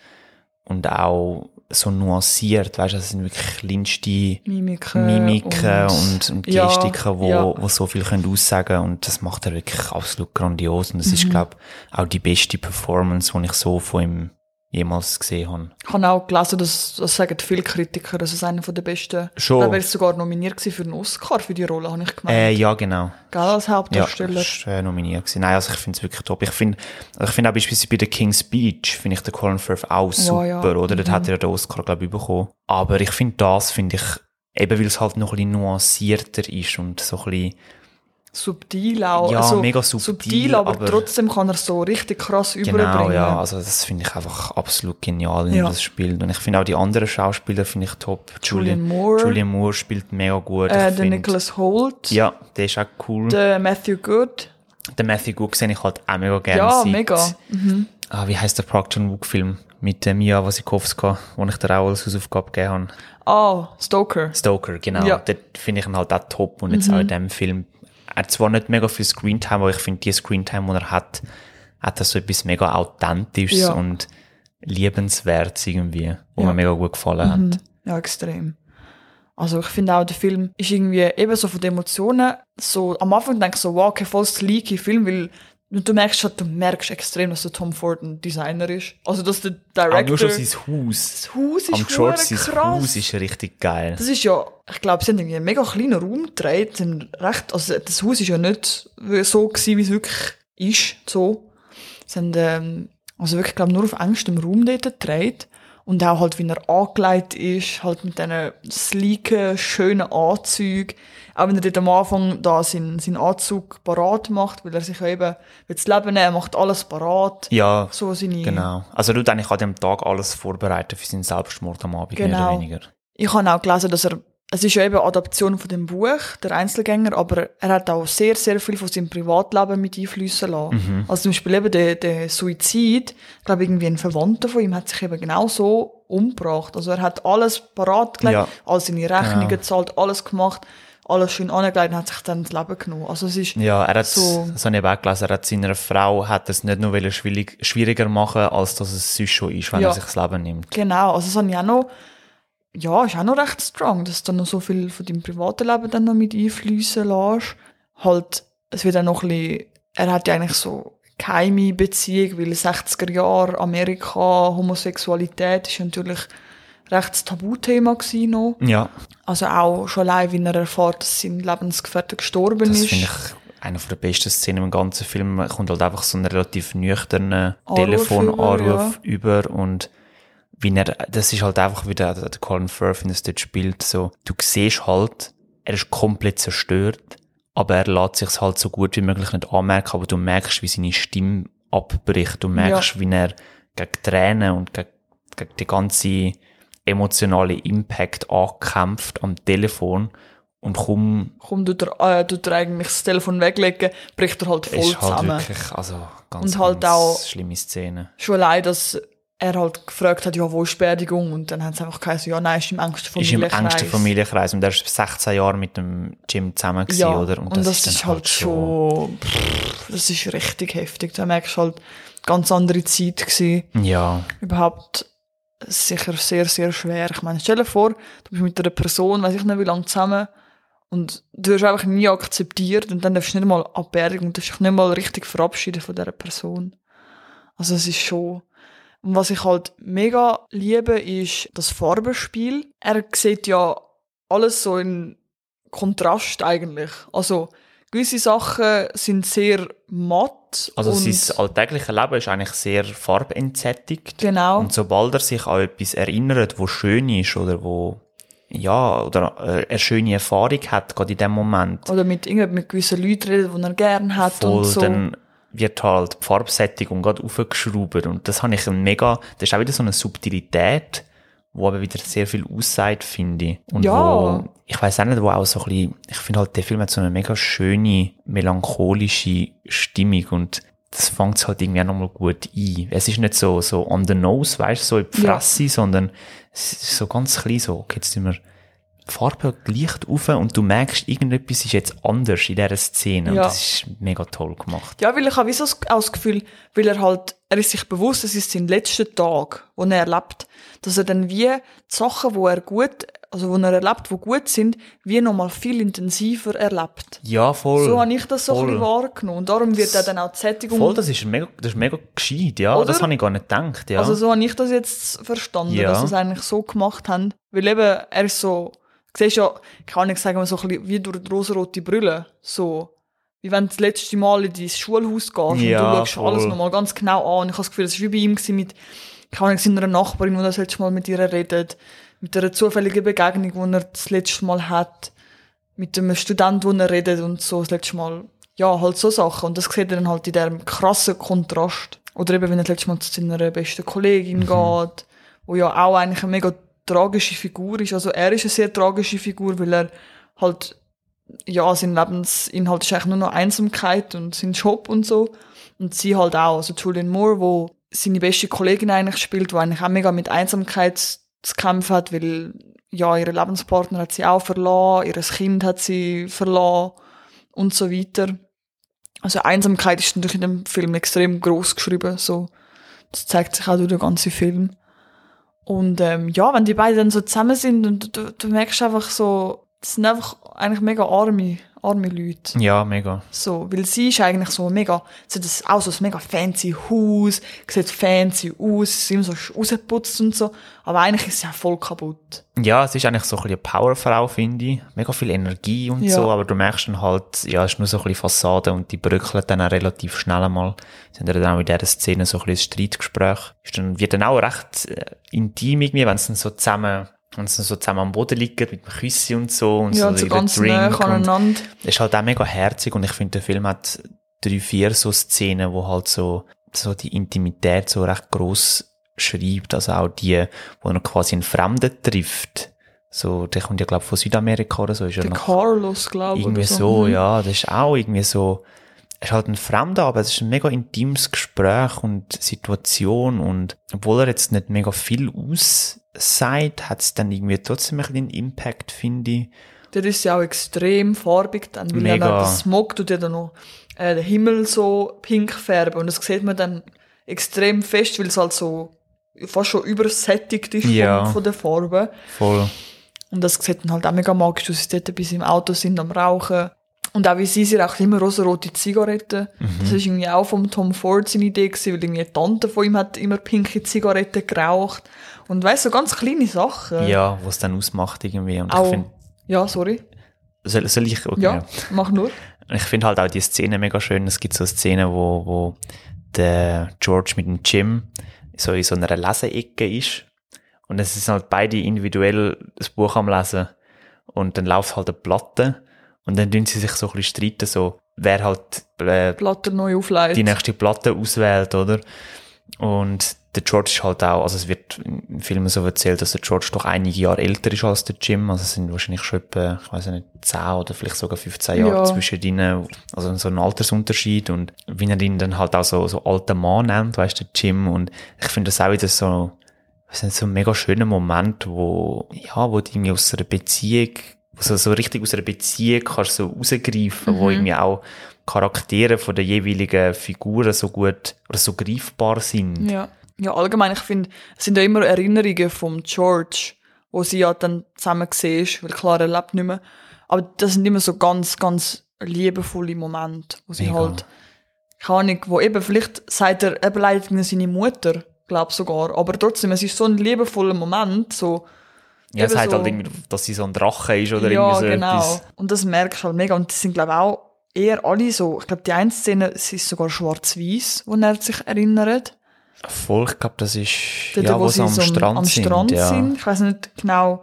und auch so nuanciert. Weißt du, das sind wirklich kleinste Mimiken. Mimiken und, und Ja, Gestiken, wo, ja. wo so viel können aussagen und das macht er wirklich absolut grandios und das Mhm. ist, glaube auch die beste Performance, die ich so von ihm jemals gesehen habe. Ich habe auch gelesen, dass, das sagen viele Kritiker, dass es einer der besten. Schon. Er ist sogar nominiert für einen Oscar für die Rolle, habe ich gemeint. Äh, ja, genau. Gell, als Ja, Hauptdarsteller. ist äh, nominiert gewesen. Nein, also ich finde es wirklich top. Ich finde, also ich finde auch beispielsweise bei der King's Speech finde ich den Colin Firth auch super, ja. Mhm. oder? Dort hat er den Oscar, glaube ich, bekommen. Aber ich finde das, finde ich, eben weil es halt noch ein bisschen nuancierter ist und so ein bisschen, subtil auch. Ja, also, mega subtil, aber, aber- trotzdem kann er so richtig krass Genau, überbringen. ja. Also das finde ich einfach absolut genial, wie Ja. das spielt. Und ich finde auch die anderen Schauspieler finde ich top. Julian Moore. Julian Moore spielt mega gut. äh, der Nicholas Holt, Ja, der ist auch cool. der Matthew Good. Den Matthew Good sehe ich halt auch mega gerne. Ja, seit- mega. Mhm. Ah, wie heißt der Procter Wook Film mit äh, Mia Wasikowska, den ich dir auch als Hausaufgabe gegeben habe? Ah, Stoker. Stoker, genau. Ja. Mhm. Dort finde ich ihn halt auch top. Und jetzt auch in dem Film. Er hat zwar nicht mega viel Screentime, aber ich finde, die Screentime, die er hat, hat er so etwas mega Authentisches Ja. und Liebenswertes irgendwie, wo Ja. mir mega gut gefallen hat. Ja, extrem. Also ich finde auch, der Film ist irgendwie eben so von den Emotionen, so am Anfang denke ich so, wow, okay, voll sleeky Film, weil du merkst halt, du merkst extrem, dass der Tom Ford ein Designer ist. Also dass der Auch Director... nur schon sein Haus. das Haus ist Am George sein krass. Haus ist richtig geil. Das ist ja, ich glaube, sie haben irgendwie einen mega kleinen Raum gedreht. Recht, also das Haus ist ja nicht so gewesen, wie es wirklich ist, so. Sie haben, ähm, also wirklich, glaube nur auf engstem Raum dort gedreht. Und auch halt, wie er angelegt ist, halt mit diesen sleeken, schönen Anzügen. Auch wenn er dort am Anfang da seinen, seinen Anzug parat macht, weil er sich ja eben will das Leben nehmen, er macht alles parat. Ja, So seine, genau. Also du eigentlich an dem Tag alles vorbereiten für seinen Selbstmord am Abend, mehr Genau. oder weniger. Ich habe auch gelesen, dass er, es ist ja eben eine Adaption von dem Buch, der Einzelgänger, aber er hat auch sehr, sehr viel von seinem Privatleben mit einfließen lassen. Mhm. Also zum Beispiel eben der, der Suizid, ich glaube irgendwie ein Verwandter von ihm hat sich eben genau so umgebracht. Also er hat alles parat gelegt, Ja. all seine Rechnungen Genau. gezahlt, alles gemacht, alles schön angelegt und hat sich dann das Leben genommen. Also es ist, Ja, er hat, So. das habe ich auch gelesen, er hat seiner Frau hat es nicht nur schwierig, schwieriger machen, als dass es sonst schon ist, wenn Ja. er sich das Leben nimmt. Genau, also das habe ich auch noch, ja, ist auch noch recht strong, dass du dann noch so viel von deinem privaten Leben dann noch mit einfließen lässt. Halt, es wird auch noch ein bisschen, er hat ja eigentlich so geheime Beziehung, weil 60er Jahre Amerika, Homosexualität ist natürlich recht das Tabuthema gewesen noch. Ja, Also auch schon allein, wie er erfährt, dass sein Lebensgefährte gestorben das ist. finde ich einer der besten Szenen im ganzen Film. Man kommt halt einfach so einen relativ nüchternen Anruf Telefonanruf über und wie er, das ist halt einfach wieder der Colin Firth, wenn es dort spielt, so, du siehst halt, er ist komplett zerstört, aber er lässt sich halt so gut wie möglich nicht anmerken, aber du merkst, wie seine Stimme abbricht, du merkst, wie er gegen Tränen und gegen, gegen die ganze emotionale Impact ankämpft am Telefon und kaum Komm, du er, äh, tut er eigentlich das Telefon weglegen, bricht er halt voll ist halt zusammen. wirklich, also ganz, Und halt ganz auch- schlimme Szene. Schon allein, dass er halt gefragt hat, ja, wo ist Beerdigung? Und dann haben sie einfach geheißen, ja, nein, ist im engsten Ist im Familienkreis. engsten Familienkreis und er ist 16 Jahre mit dem Jim zusammen gewesen, ja, oder? Und, das, ist, halt schon, pff, das ist richtig heftig. Da merkst du halt, ganz andere Zeit gewesen. Ja, Überhaupt sicher sehr, sehr schwer. Ich meine, stell dir vor, du bist mit einer Person, weiß ich nicht wie lange zusammen, und du hast einfach nie akzeptiert und dann darfst du nicht mal abbergen und darfst dich nicht mal richtig verabschieden von dieser Person. Also es ist schon... Und was ich halt mega liebe, ist das Farbenspiel. Er sieht ja alles so in Kontrast eigentlich. Also gewisse Sachen sind sehr matt. also sein alltägliches Leben ist eigentlich sehr farbentsättigt. Genau. Und sobald er sich an etwas erinnert, wo schön ist oder wo, ja, oder äh, eine schöne Erfahrung hat, gerade in dem Moment, Oder mit, mit gewissen Leuten redet, die er gerne hat voll, und so. dann wird halt die Farbsättigung gerade aufgeschraubt. Und das habe ich ein mega, das ist auch wieder so eine Subtilität, wo aber wieder sehr viel aussagt, finde ich. Und Ja. wo, ich weiß auch nicht, wo auch so ein bisschen, ich finde halt, der Film hat so eine mega schöne, melancholische Stimmung und das fängt halt irgendwie auch nochmal gut ein. Es ist nicht so, so on the nose, weißt du, so in die Ja. Fresse, sondern es ist so ganz klein so, okay, jetzt sind wir die Farbe leicht auf und du merkst, irgendetwas ist jetzt anders in dieser Szene. Und Ja. das ist mega toll gemacht. Ja, weil ich habe so das- Gefühl, weil er halt, er ist sich bewusst, es ist sein letzter Tag, wo er erlebt, dass er dann wie die Sachen, wo er gut, also wo er erlebt, wo gut sind, wie nochmal viel intensiver erlebt. Ja, voll. So habe ich das so ein bisschen wahrgenommen. Und darum wird er dann auch die Sättigung, Voll, das ist mega, das ist mega gescheit, ja. Oder? Das habe ich gar nicht gedacht, ja. also so habe ich das jetzt verstanden, Ja. dass sie es eigentlich so gemacht haben. Weil eben, er ist so, siehst ja, kann ich sagen, so ein bisschen wie durch die rosarote Brille, so, wie wenn du das letzte Mal in dein Schulhaus gehst Ja, und du schaust voll. alles nochmal ganz genau an. Ich habe das Gefühl, das war wie bei ihm mit, keine Ahnung, seiner Nachbarin, die das letzte Mal mit ihr redet, mit einer zufälligen Begegnung, die er das letzte Mal hat, mit einem Student, wo er redet und so das letzte Mal. Ja, halt so Sachen. Und das sieht er dann halt in diesem krassen Kontrast. Oder eben, wenn er das letzte Mal zu seiner besten Kollegin geht, wo ja auch eigentlich eine mega tragische Figur ist. Also er ist eine sehr tragische Figur, weil er halt, ja, sein Lebensinhalt ist eigentlich nur noch Einsamkeit und sein Job und so. Und sie halt auch. Also Julian Moore, wo seine beste Kollegin eigentlich spielt, wo eigentlich auch mega mit Einsamkeit zu kämpfen hat, weil ja, ihre Lebenspartner hat sie auch verloren, ihr Kind hat sie verloren und so weiter. Also Einsamkeit ist natürlich in dem Film extrem groß geschrieben, so. Das zeigt sich auch durch den ganzen Film. Und ähm, ja, wenn die beiden dann so zusammen sind und du, du merkst einfach so, das sind einfach eigentlich mega arme, arme Leute. ja, mega. So, weil sie ist eigentlich so mega, sie hat auch so ein mega fancy Haus, sieht fancy aus, sie ist immer so rausgeputzt und so, aber eigentlich ist sie ja voll kaputt. Ja, es ist eigentlich so ein bisschen eine Powerfrau, finde ich. Mega viel Energie und Ja. so, aber du merkst dann halt, ja, es ist nur so ein bisschen Fassade und die bröckelt dann auch relativ schnell einmal. Sie haben dann auch in dieser Szene so ein bisschen ein Streitgespräch. Ist dann, wird dann auch recht äh, intim irgendwie, wenn sie dann so zusammen, sie dann so zusammen am Boden liegen mit dem Küssi und so und Ja, so, und so ganz Drink und aneinander. ist halt auch mega herzig und ich finde, der Film hat drei, vier so Szenen, wo halt so, so die Intimität so recht gross schreibt, also auch die, wo er quasi einen Fremden trifft. So, der kommt ja, glaube von Südamerika oder so, ist Der noch Carlos, glaube ich. irgendwie oder so, Mhm. ja, das ist auch irgendwie so, er ist halt ein Fremder, aber es ist ein mega intimes Gespräch und Situation und obwohl er jetzt nicht mega viel aussagt, hat es dann irgendwie trotzdem ein bisschen einen Impact, finde ich. Der ist ja auch extrem farbig dann, weil Mega. dann der Smog tut ja dann noch äh, den Himmel so pink färben und das sieht man dann extrem fest, weil es halt so fast schon übersättigt ist Ja. von, von der Farbe. Voll. Und das sieht dann halt auch mega magisch aus, dass sie dort bis im Auto sind am Rauchen. Und auch wie sie, sie raucht immer rosarote Zigaretten. Mhm. Das ist irgendwie auch vom Tom Ford seine Idee gewesen, weil irgendwie die Tante von ihm hat immer pinke Zigaretten geraucht. Und weißt so ganz kleine Sachen. Ja, was dann ausmacht irgendwie. Und ich Auch, finde, ja, sorry. soll, soll ich, okay, Ja, mach nur. Ich finde halt auch die Szene mega schön. Es gibt so Szenen, wo, wo der George mit dem Jim so in so einer Leseecke ist. Und es sind halt beide individuell das Buch am Lesen. Und dann läuft halt eine Platte. Und dann tun sie sich so ein bisschen streiten, so, wer halt äh, Platte neu aufleitet. die nächste Platte auswählt, oder? Und der George ist halt auch, also es wird in Filmen so erzählt, dass der George doch einige Jahre älter ist als der Jim. Also es sind wahrscheinlich schon etwa, ich weiß nicht, 10 oder vielleicht sogar 15 Jahre Ja. zwischen ihnen. Also so ein Altersunterschied. Und wie er ihn dann halt auch so, so alter Mann nennt, weißt du, der Jim. Und ich finde das auch wieder so, das ist so ein mega schöner Moment, wo, ja, wo du irgendwie aus einer Beziehung, so, so richtig aus einer Beziehung kannst du so rausgreifen, wo irgendwie auch Charaktere von der jeweiligen Figuren so gut oder so greifbar sind. Ja. Ja, allgemein, ich finde, es sind ja immer Erinnerungen vom George, wo sie ja dann zusammen gesehen ist, weil klar, er lebt nicht mehr. Aber das sind immer so ganz, ganz liebevolle Momente, wo sie Mega. halt, keine Ahnung, wo eben, vielleicht sagt er, er beleidigt ihn seine Mutter, glaub sogar, aber trotzdem, es ist so ein liebevoller Moment, so, Ja, es eben sagt so- halt irgendwie, dass sie so ein Drache ist oder ja, irgendwie so genau. etwas. Und das merkst du halt mega. Und das sind, glaube ich, auch eher alle so, ich glaube, die eine Szene, es ist sogar schwarz-weiß, wo er sich erinnert. Voll, ich glaube, das ist, Dort, ja, wo wo sie am so Strand, am sind. Strand ja. sind. Ich weiß nicht genau,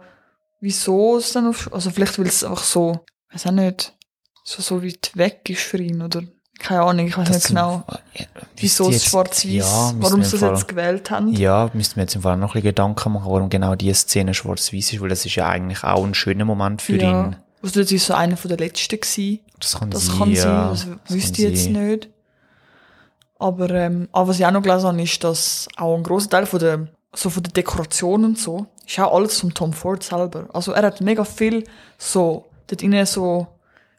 wieso es dann auf, also vielleicht weil es einfach so, ich weiß auch nicht, so, so weit weg ist für ihn, oder keine Ahnung, ich weiß Das nicht genau, ja, wieso es schwarz-weiß, ja, warum sie das Fall- jetzt gewählt haben. Ja, müssten wir jetzt im Fall noch ein bisschen Gedanken machen, warum genau diese Szene schwarz-weiß ist, weil das ist ja eigentlich auch ein schöner Moment für ja. ihn. Also das ist so einer von der letzten gewesen. Das kann Das sein, kann sein, das wüsste ich jetzt nicht. Aber, ähm, aber was ich auch noch gelesen habe, ist, dass auch ein grosser Teil von der, so von der Dekoration und so, ist auch alles von Tom Ford selber. Also er hat mega viel so, dort innen so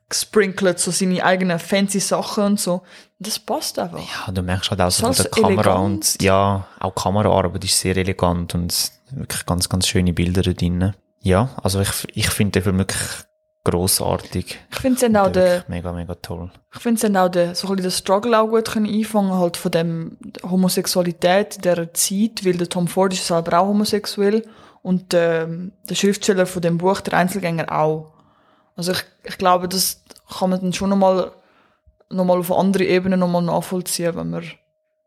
gesprinkelt, so seine eigenen fancy Sachen und so. Das passt einfach. Ja, du merkst halt auch so von So der Kamera elegant. und ja, auch Kameraarbeit ist sehr elegant und wirklich ganz, ganz schöne Bilder da drin. Ja, also ich, ich finde den Film wirklich grossartig. Ich finde, haben auch Der mega, mega toll. ich finde, haben auch den, so ein bisschen den Struggle auch gut können einfangen, halt von dem Homosexualität in dieser Zeit, weil der Tom Ford ist selber auch homosexuell und ähm, der Schriftsteller von dem Buch, der Einzelgänger, auch. Also ich, ich glaube, das kann man dann schon nochmal noch mal auf andere Ebene nochmal nachvollziehen, wenn man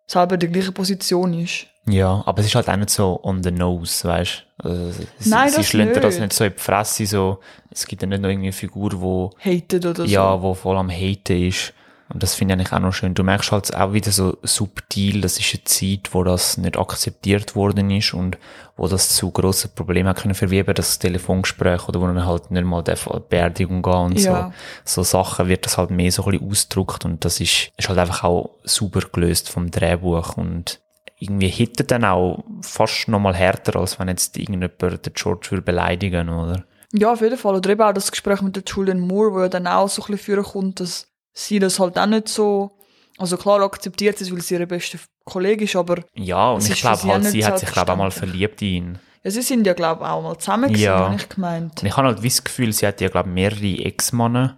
selber in der gleichen Position ist. Ja, aber es ist halt auch nicht so on the nose, weißt du? Also, sie, Nein, sie das schlendern das nicht. so in die Fresse, so, es gibt ja nicht noch irgendwie eine Figur, wo, Hated oder so. ja, wo voll am Haten ist. Und das finde ich eigentlich auch noch schön. Du merkst halt auch wieder so subtil, das ist eine Zeit, wo das nicht akzeptiert worden ist und wo das zu grossen Problemen hat können, für wie eben das Telefongespräch oder wo dann halt nicht mal der Beerdigung gehen und Ja. so. So Sachen wird das halt mehr so ein bisschen ausgedrückt und das ist, ist halt einfach auch super gelöst vom Drehbuch und irgendwie hittet dann auch fast noch mal härter, als wenn jetzt irgendjemand den George würde beleidigen, oder? Ja, auf jeden Fall. Oder eben auch das Gespräch mit der Julian Moore, wo ja dann auch so ein bisschen führen kommt, dass sie das halt auch nicht so, also klar akzeptiert ist, weil sie ihre beste Kollegin ist, aber Ja, und Es ich glaube halt, sie hat sich, glaube auch mal verliebt in ihn. ja, sie sind ja, glaube ich, auch mal zusammen gewesen, Ja. habe ich gemeint. Und ich habe halt das Gefühl, sie hat ja, glaube ich, mehrere Ex-Mannen.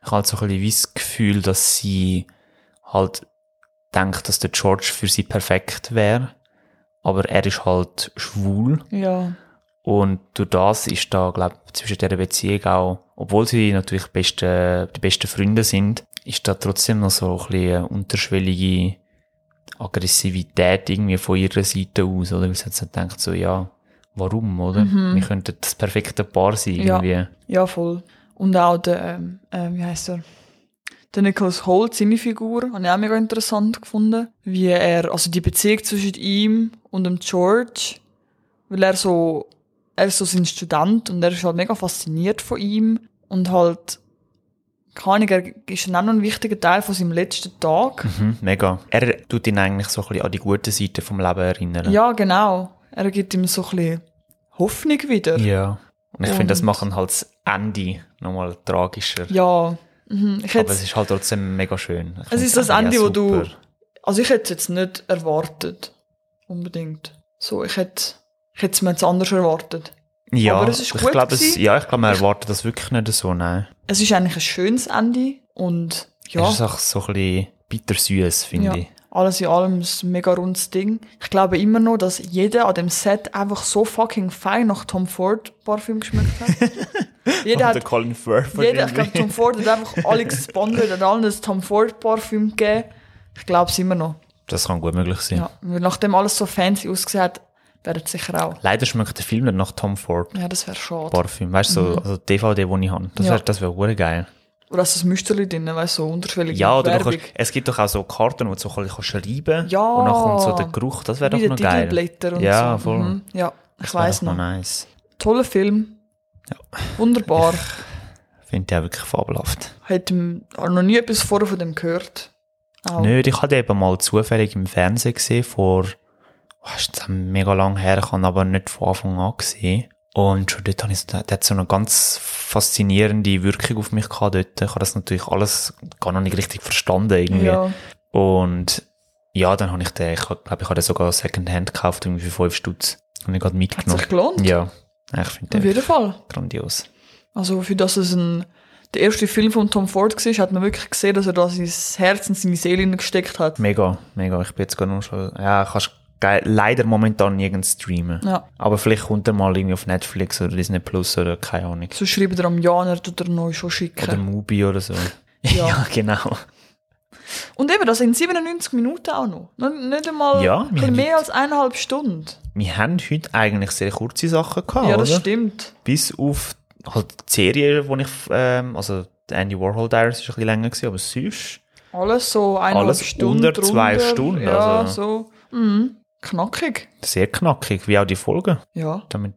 Ich habe halt so ein bisschen das Gefühl, dass sie halt denkt, dass der George für sie perfekt wäre. Aber er ist halt schwul. Ja. Und durch das ist da, glaube ich, zwischen dieser Beziehung auch, obwohl sie natürlich beste, die besten Freunde sind, ist da trotzdem noch so ein bisschen eine unterschwellige Aggressivität irgendwie von ihrer Seite aus, oder? Weil sie jetzt so denkt, so, ja, warum, oder? Wir könnten das perfekte Paar sein, Mhm. Ja. irgendwie. Ja, voll. Und auch der, ähm, äh, wie heißt er? Der Nicholas Holt, seine Figur, habe ich auch mega interessant gefunden. Wie er, also die Beziehung zwischen ihm und dem George, weil er so, er ist so sein Student und er ist halt mega fasziniert von ihm und halt, keine Ahnung, er ist dann auch noch ein wichtiger Teil von seinem letzten Tag. Mhm, mega. Er tut ihn eigentlich so ein bisschen an die gute Seite vom Leben erinnern. Ja, genau. Er gibt ihm so ein bisschen Hoffnung wieder. Ja. Und ich finde, das dann halt das Ende nochmal tragischer. Ja. Mhm. Aber es ist halt trotzdem mega schön. Ich Es ist das Ende wo du. Also ich hätte es jetzt nicht erwartet. Unbedingt. So, ich hätte, ich hätte es mir jetzt anders erwartet. Ja, Aber es ist ich glaube, es, ja, ich glaube, man erwartet das wirklich nicht so, nein. Es ist eigentlich ein schönes Ende und ja, Es ist auch so ein bisschen bittersüß, finde ja ich. alles in allem ist ein mega rundes Ding. Ich glaube immer noch, dass jeder an dem Set einfach so fucking fein nach Tom Ford Parfüm geschmeckt hat. jeder Und der hat Colin Firth Jeder, ich glaube, Tom Ford hat einfach alle gesponsert, hat allen das Tom Ford Parfüm gegeben. Ich glaube es immer noch. Das kann gut möglich sein. Ja. Weil nachdem alles so fancy ausgesehen hat, wäre es sicher auch. Leider schmeckt der Film nicht nach Tom Ford Ja, das wäre schade. Parfüm. Weißt du, so, also die DVD, die ich habe. Das Mhm. Ja. wäre das wär geil. Oder hast du das Müsterli drin, weißt du, so unterschwellige Ja, oder kannst, es gibt doch auch so Karten, wo du so ein bisschen schreiben kannst. Ja. Und dann kommt so der Geruch. Das wäre doch noch geil. Titelblätter und ja, so. voll. Mhm. Ja, ich wäre weiss doch noch. nice. Toller Film. Wunderbar. Finde ich auch wirklich fabelhaft. Hätte noch nie etwas vorher von dem gehört. Auch. Nö, ich hatte eben mal zufällig im Fernsehen gesehen, vor, oh, ist das mega lang her, ich habe aber nicht von Anfang an gesehen. Und schon dort habe ich, so- der hat so eine ganz faszinierende Wirkung auf mich gehabt dort. Ich habe das natürlich alles gar noch nicht richtig verstanden irgendwie. Ja. Und ja, dann habe ich den, ich glaube, ich habe den sogar Secondhand gekauft, irgendwie für 5 Stutz. Und ich gerade Hat mitgenommen. sich gelohnt. Ja, ich finde Auf den jeden Fall. grandios. Also für das es ein, der erste Film von Tom Ford war, hat man wirklich gesehen, dass er da sein Herz und seine Seele hineingesteckt hat. Mega, mega. Ich bin jetzt gar nur schon, ja, kannst leider momentan nirgends streamen. Ja. Aber vielleicht kommt er mal irgendwie auf Netflix oder Disney Plus oder keine Ahnung. So schreibt er am Jahr, tut er neu schon schicken. Oder Mubi oder so. Ja. ja, genau. Und eben, das in 97 Minuten auch noch. Nicht einmal Ja, mehr als eineinhalb Stunden. Wir haben heute eigentlich sehr kurze Sachen gehabt, ja, das oder? stimmt. Bis auf halt die Serie, wo ich, ähm, also Andy Warhol Diaries ist ein bisschen länger gewesen, aber sonst Alles so eineinhalb Alles Stunden. unter zwei drunter. Stunden, Ja, also. so. Mhm. Knackig. sehr knackig, wie auch die Folgen. Ja. Damit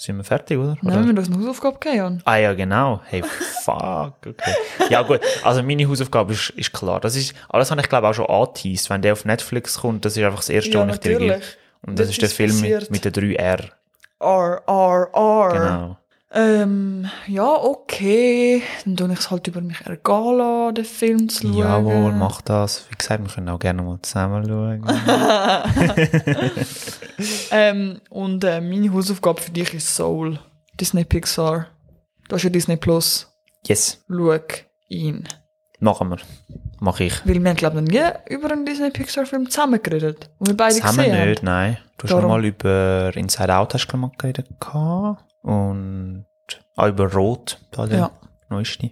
sind wir fertig, oder? Dann oder? haben wir das eine Hausaufgabe gegeben, Jan. Ah ja, genau. Hey, fuck. Okay. Ja gut, also meine Hausaufgabe ist, ist klar. Das ist, alles habe ich glaube auch schon angeteased. Wenn der auf Netflix kommt, das ist einfach das erste, Ja, was ich dir gebe. Und das Dort ist der Film passiert. mit, mit den drei R. R, R, R. Genau. Ähm, ja, okay. Dann tue ich es halt über mich ergehen lassen, den Film zu schauen. Jawohl, mach das. Wie gesagt, wir können auch gerne mal zusammen schauen. Ähm, und äh, meine Hausaufgabe für dich ist Soul. Disney Pixar. Da ist ja Disney Plus. yes, Schau ihn. machen wir. Mach ich. Weil wir, glaube ich, noch nie über einen Disney Pixar Film zusammen geredet. Und wir beide Zusammen gesehen nicht, haben. nein. Du hast schon mal über Inside Out hast du mal geredet. Und auch über Rot, da der Ja. neueste.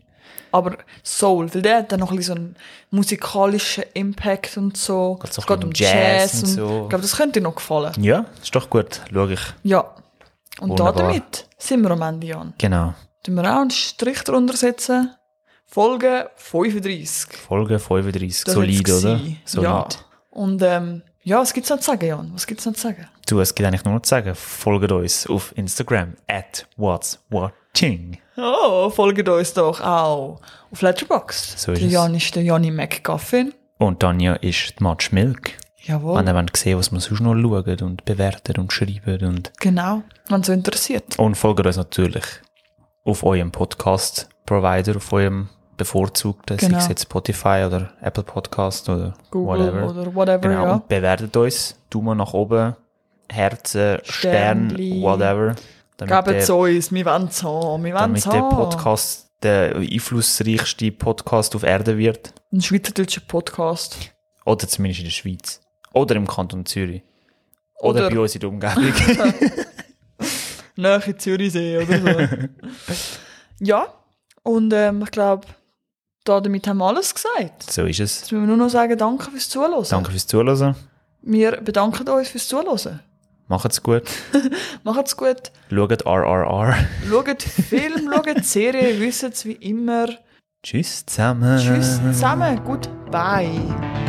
Aber Soul, weil der hat dann noch ein bisschen so einen musikalischen Impact und so. Es geht um Jazz, Jazz und und so. Ich glaube, das könnte dir noch gefallen. Ja, ist doch gut. Schau ich. Ja. Und Wunderbar. damit sind wir am Ende, Jan. Genau. Tun wir auch einen Strich drunter setzen. Folge 35. Folge 35. Das Solid, oder? Solid. Ja. Und ähm, ja, was gibt's noch zu sagen, Jan? Was gibt's noch zu sagen? Du, es gibt eigentlich nur noch zu sagen, folgt uns auf Instagram at what's watching. Oh, folgt uns doch auch auf Letterboxd. So ist der es. Jan ist der Janni McGuffin. Und Tanja ist die Match Milk. Jawohl. Wenn ihr wollt sehen was wir sonst noch schauen und bewerten und schreiben. Und, Genau, wenn es so interessiert. und folgt uns natürlich auf eurem Podcast-Provider, auf eurem bevorzugten, sei Genau. es jetzt Spotify oder Apple Podcast oder Google whatever. oder whatever, Genau, ja. und bewertet uns. Daumen nach oben, Herzen, Stern, whatever. Damit Gebt der- es uns, wir wollen es haben, wir wollen damit es der haben. Podcast der einflussreichste Podcast auf Erde wird. Ein schweizerdeutscher Podcast. Oder zumindest in der Schweiz. Oder im Kanton Zürich. Oder, Oder- bei uns in der Umgebung. Nähe Zürichsee oder so. ja, und ähm, ich glaube, damit haben wir alles gesagt. so ist es. Jetzt müssen wir nur noch sagen, danke fürs Zuhören. Danke fürs Zuhören. Wir bedanken uns fürs Zuhören. Macht's gut. Macht's gut. Schaut RRR. Schaut Film, schaut Serie, wisst wie immer. Tschüss zusammen. Tschüss zusammen. Goodbye.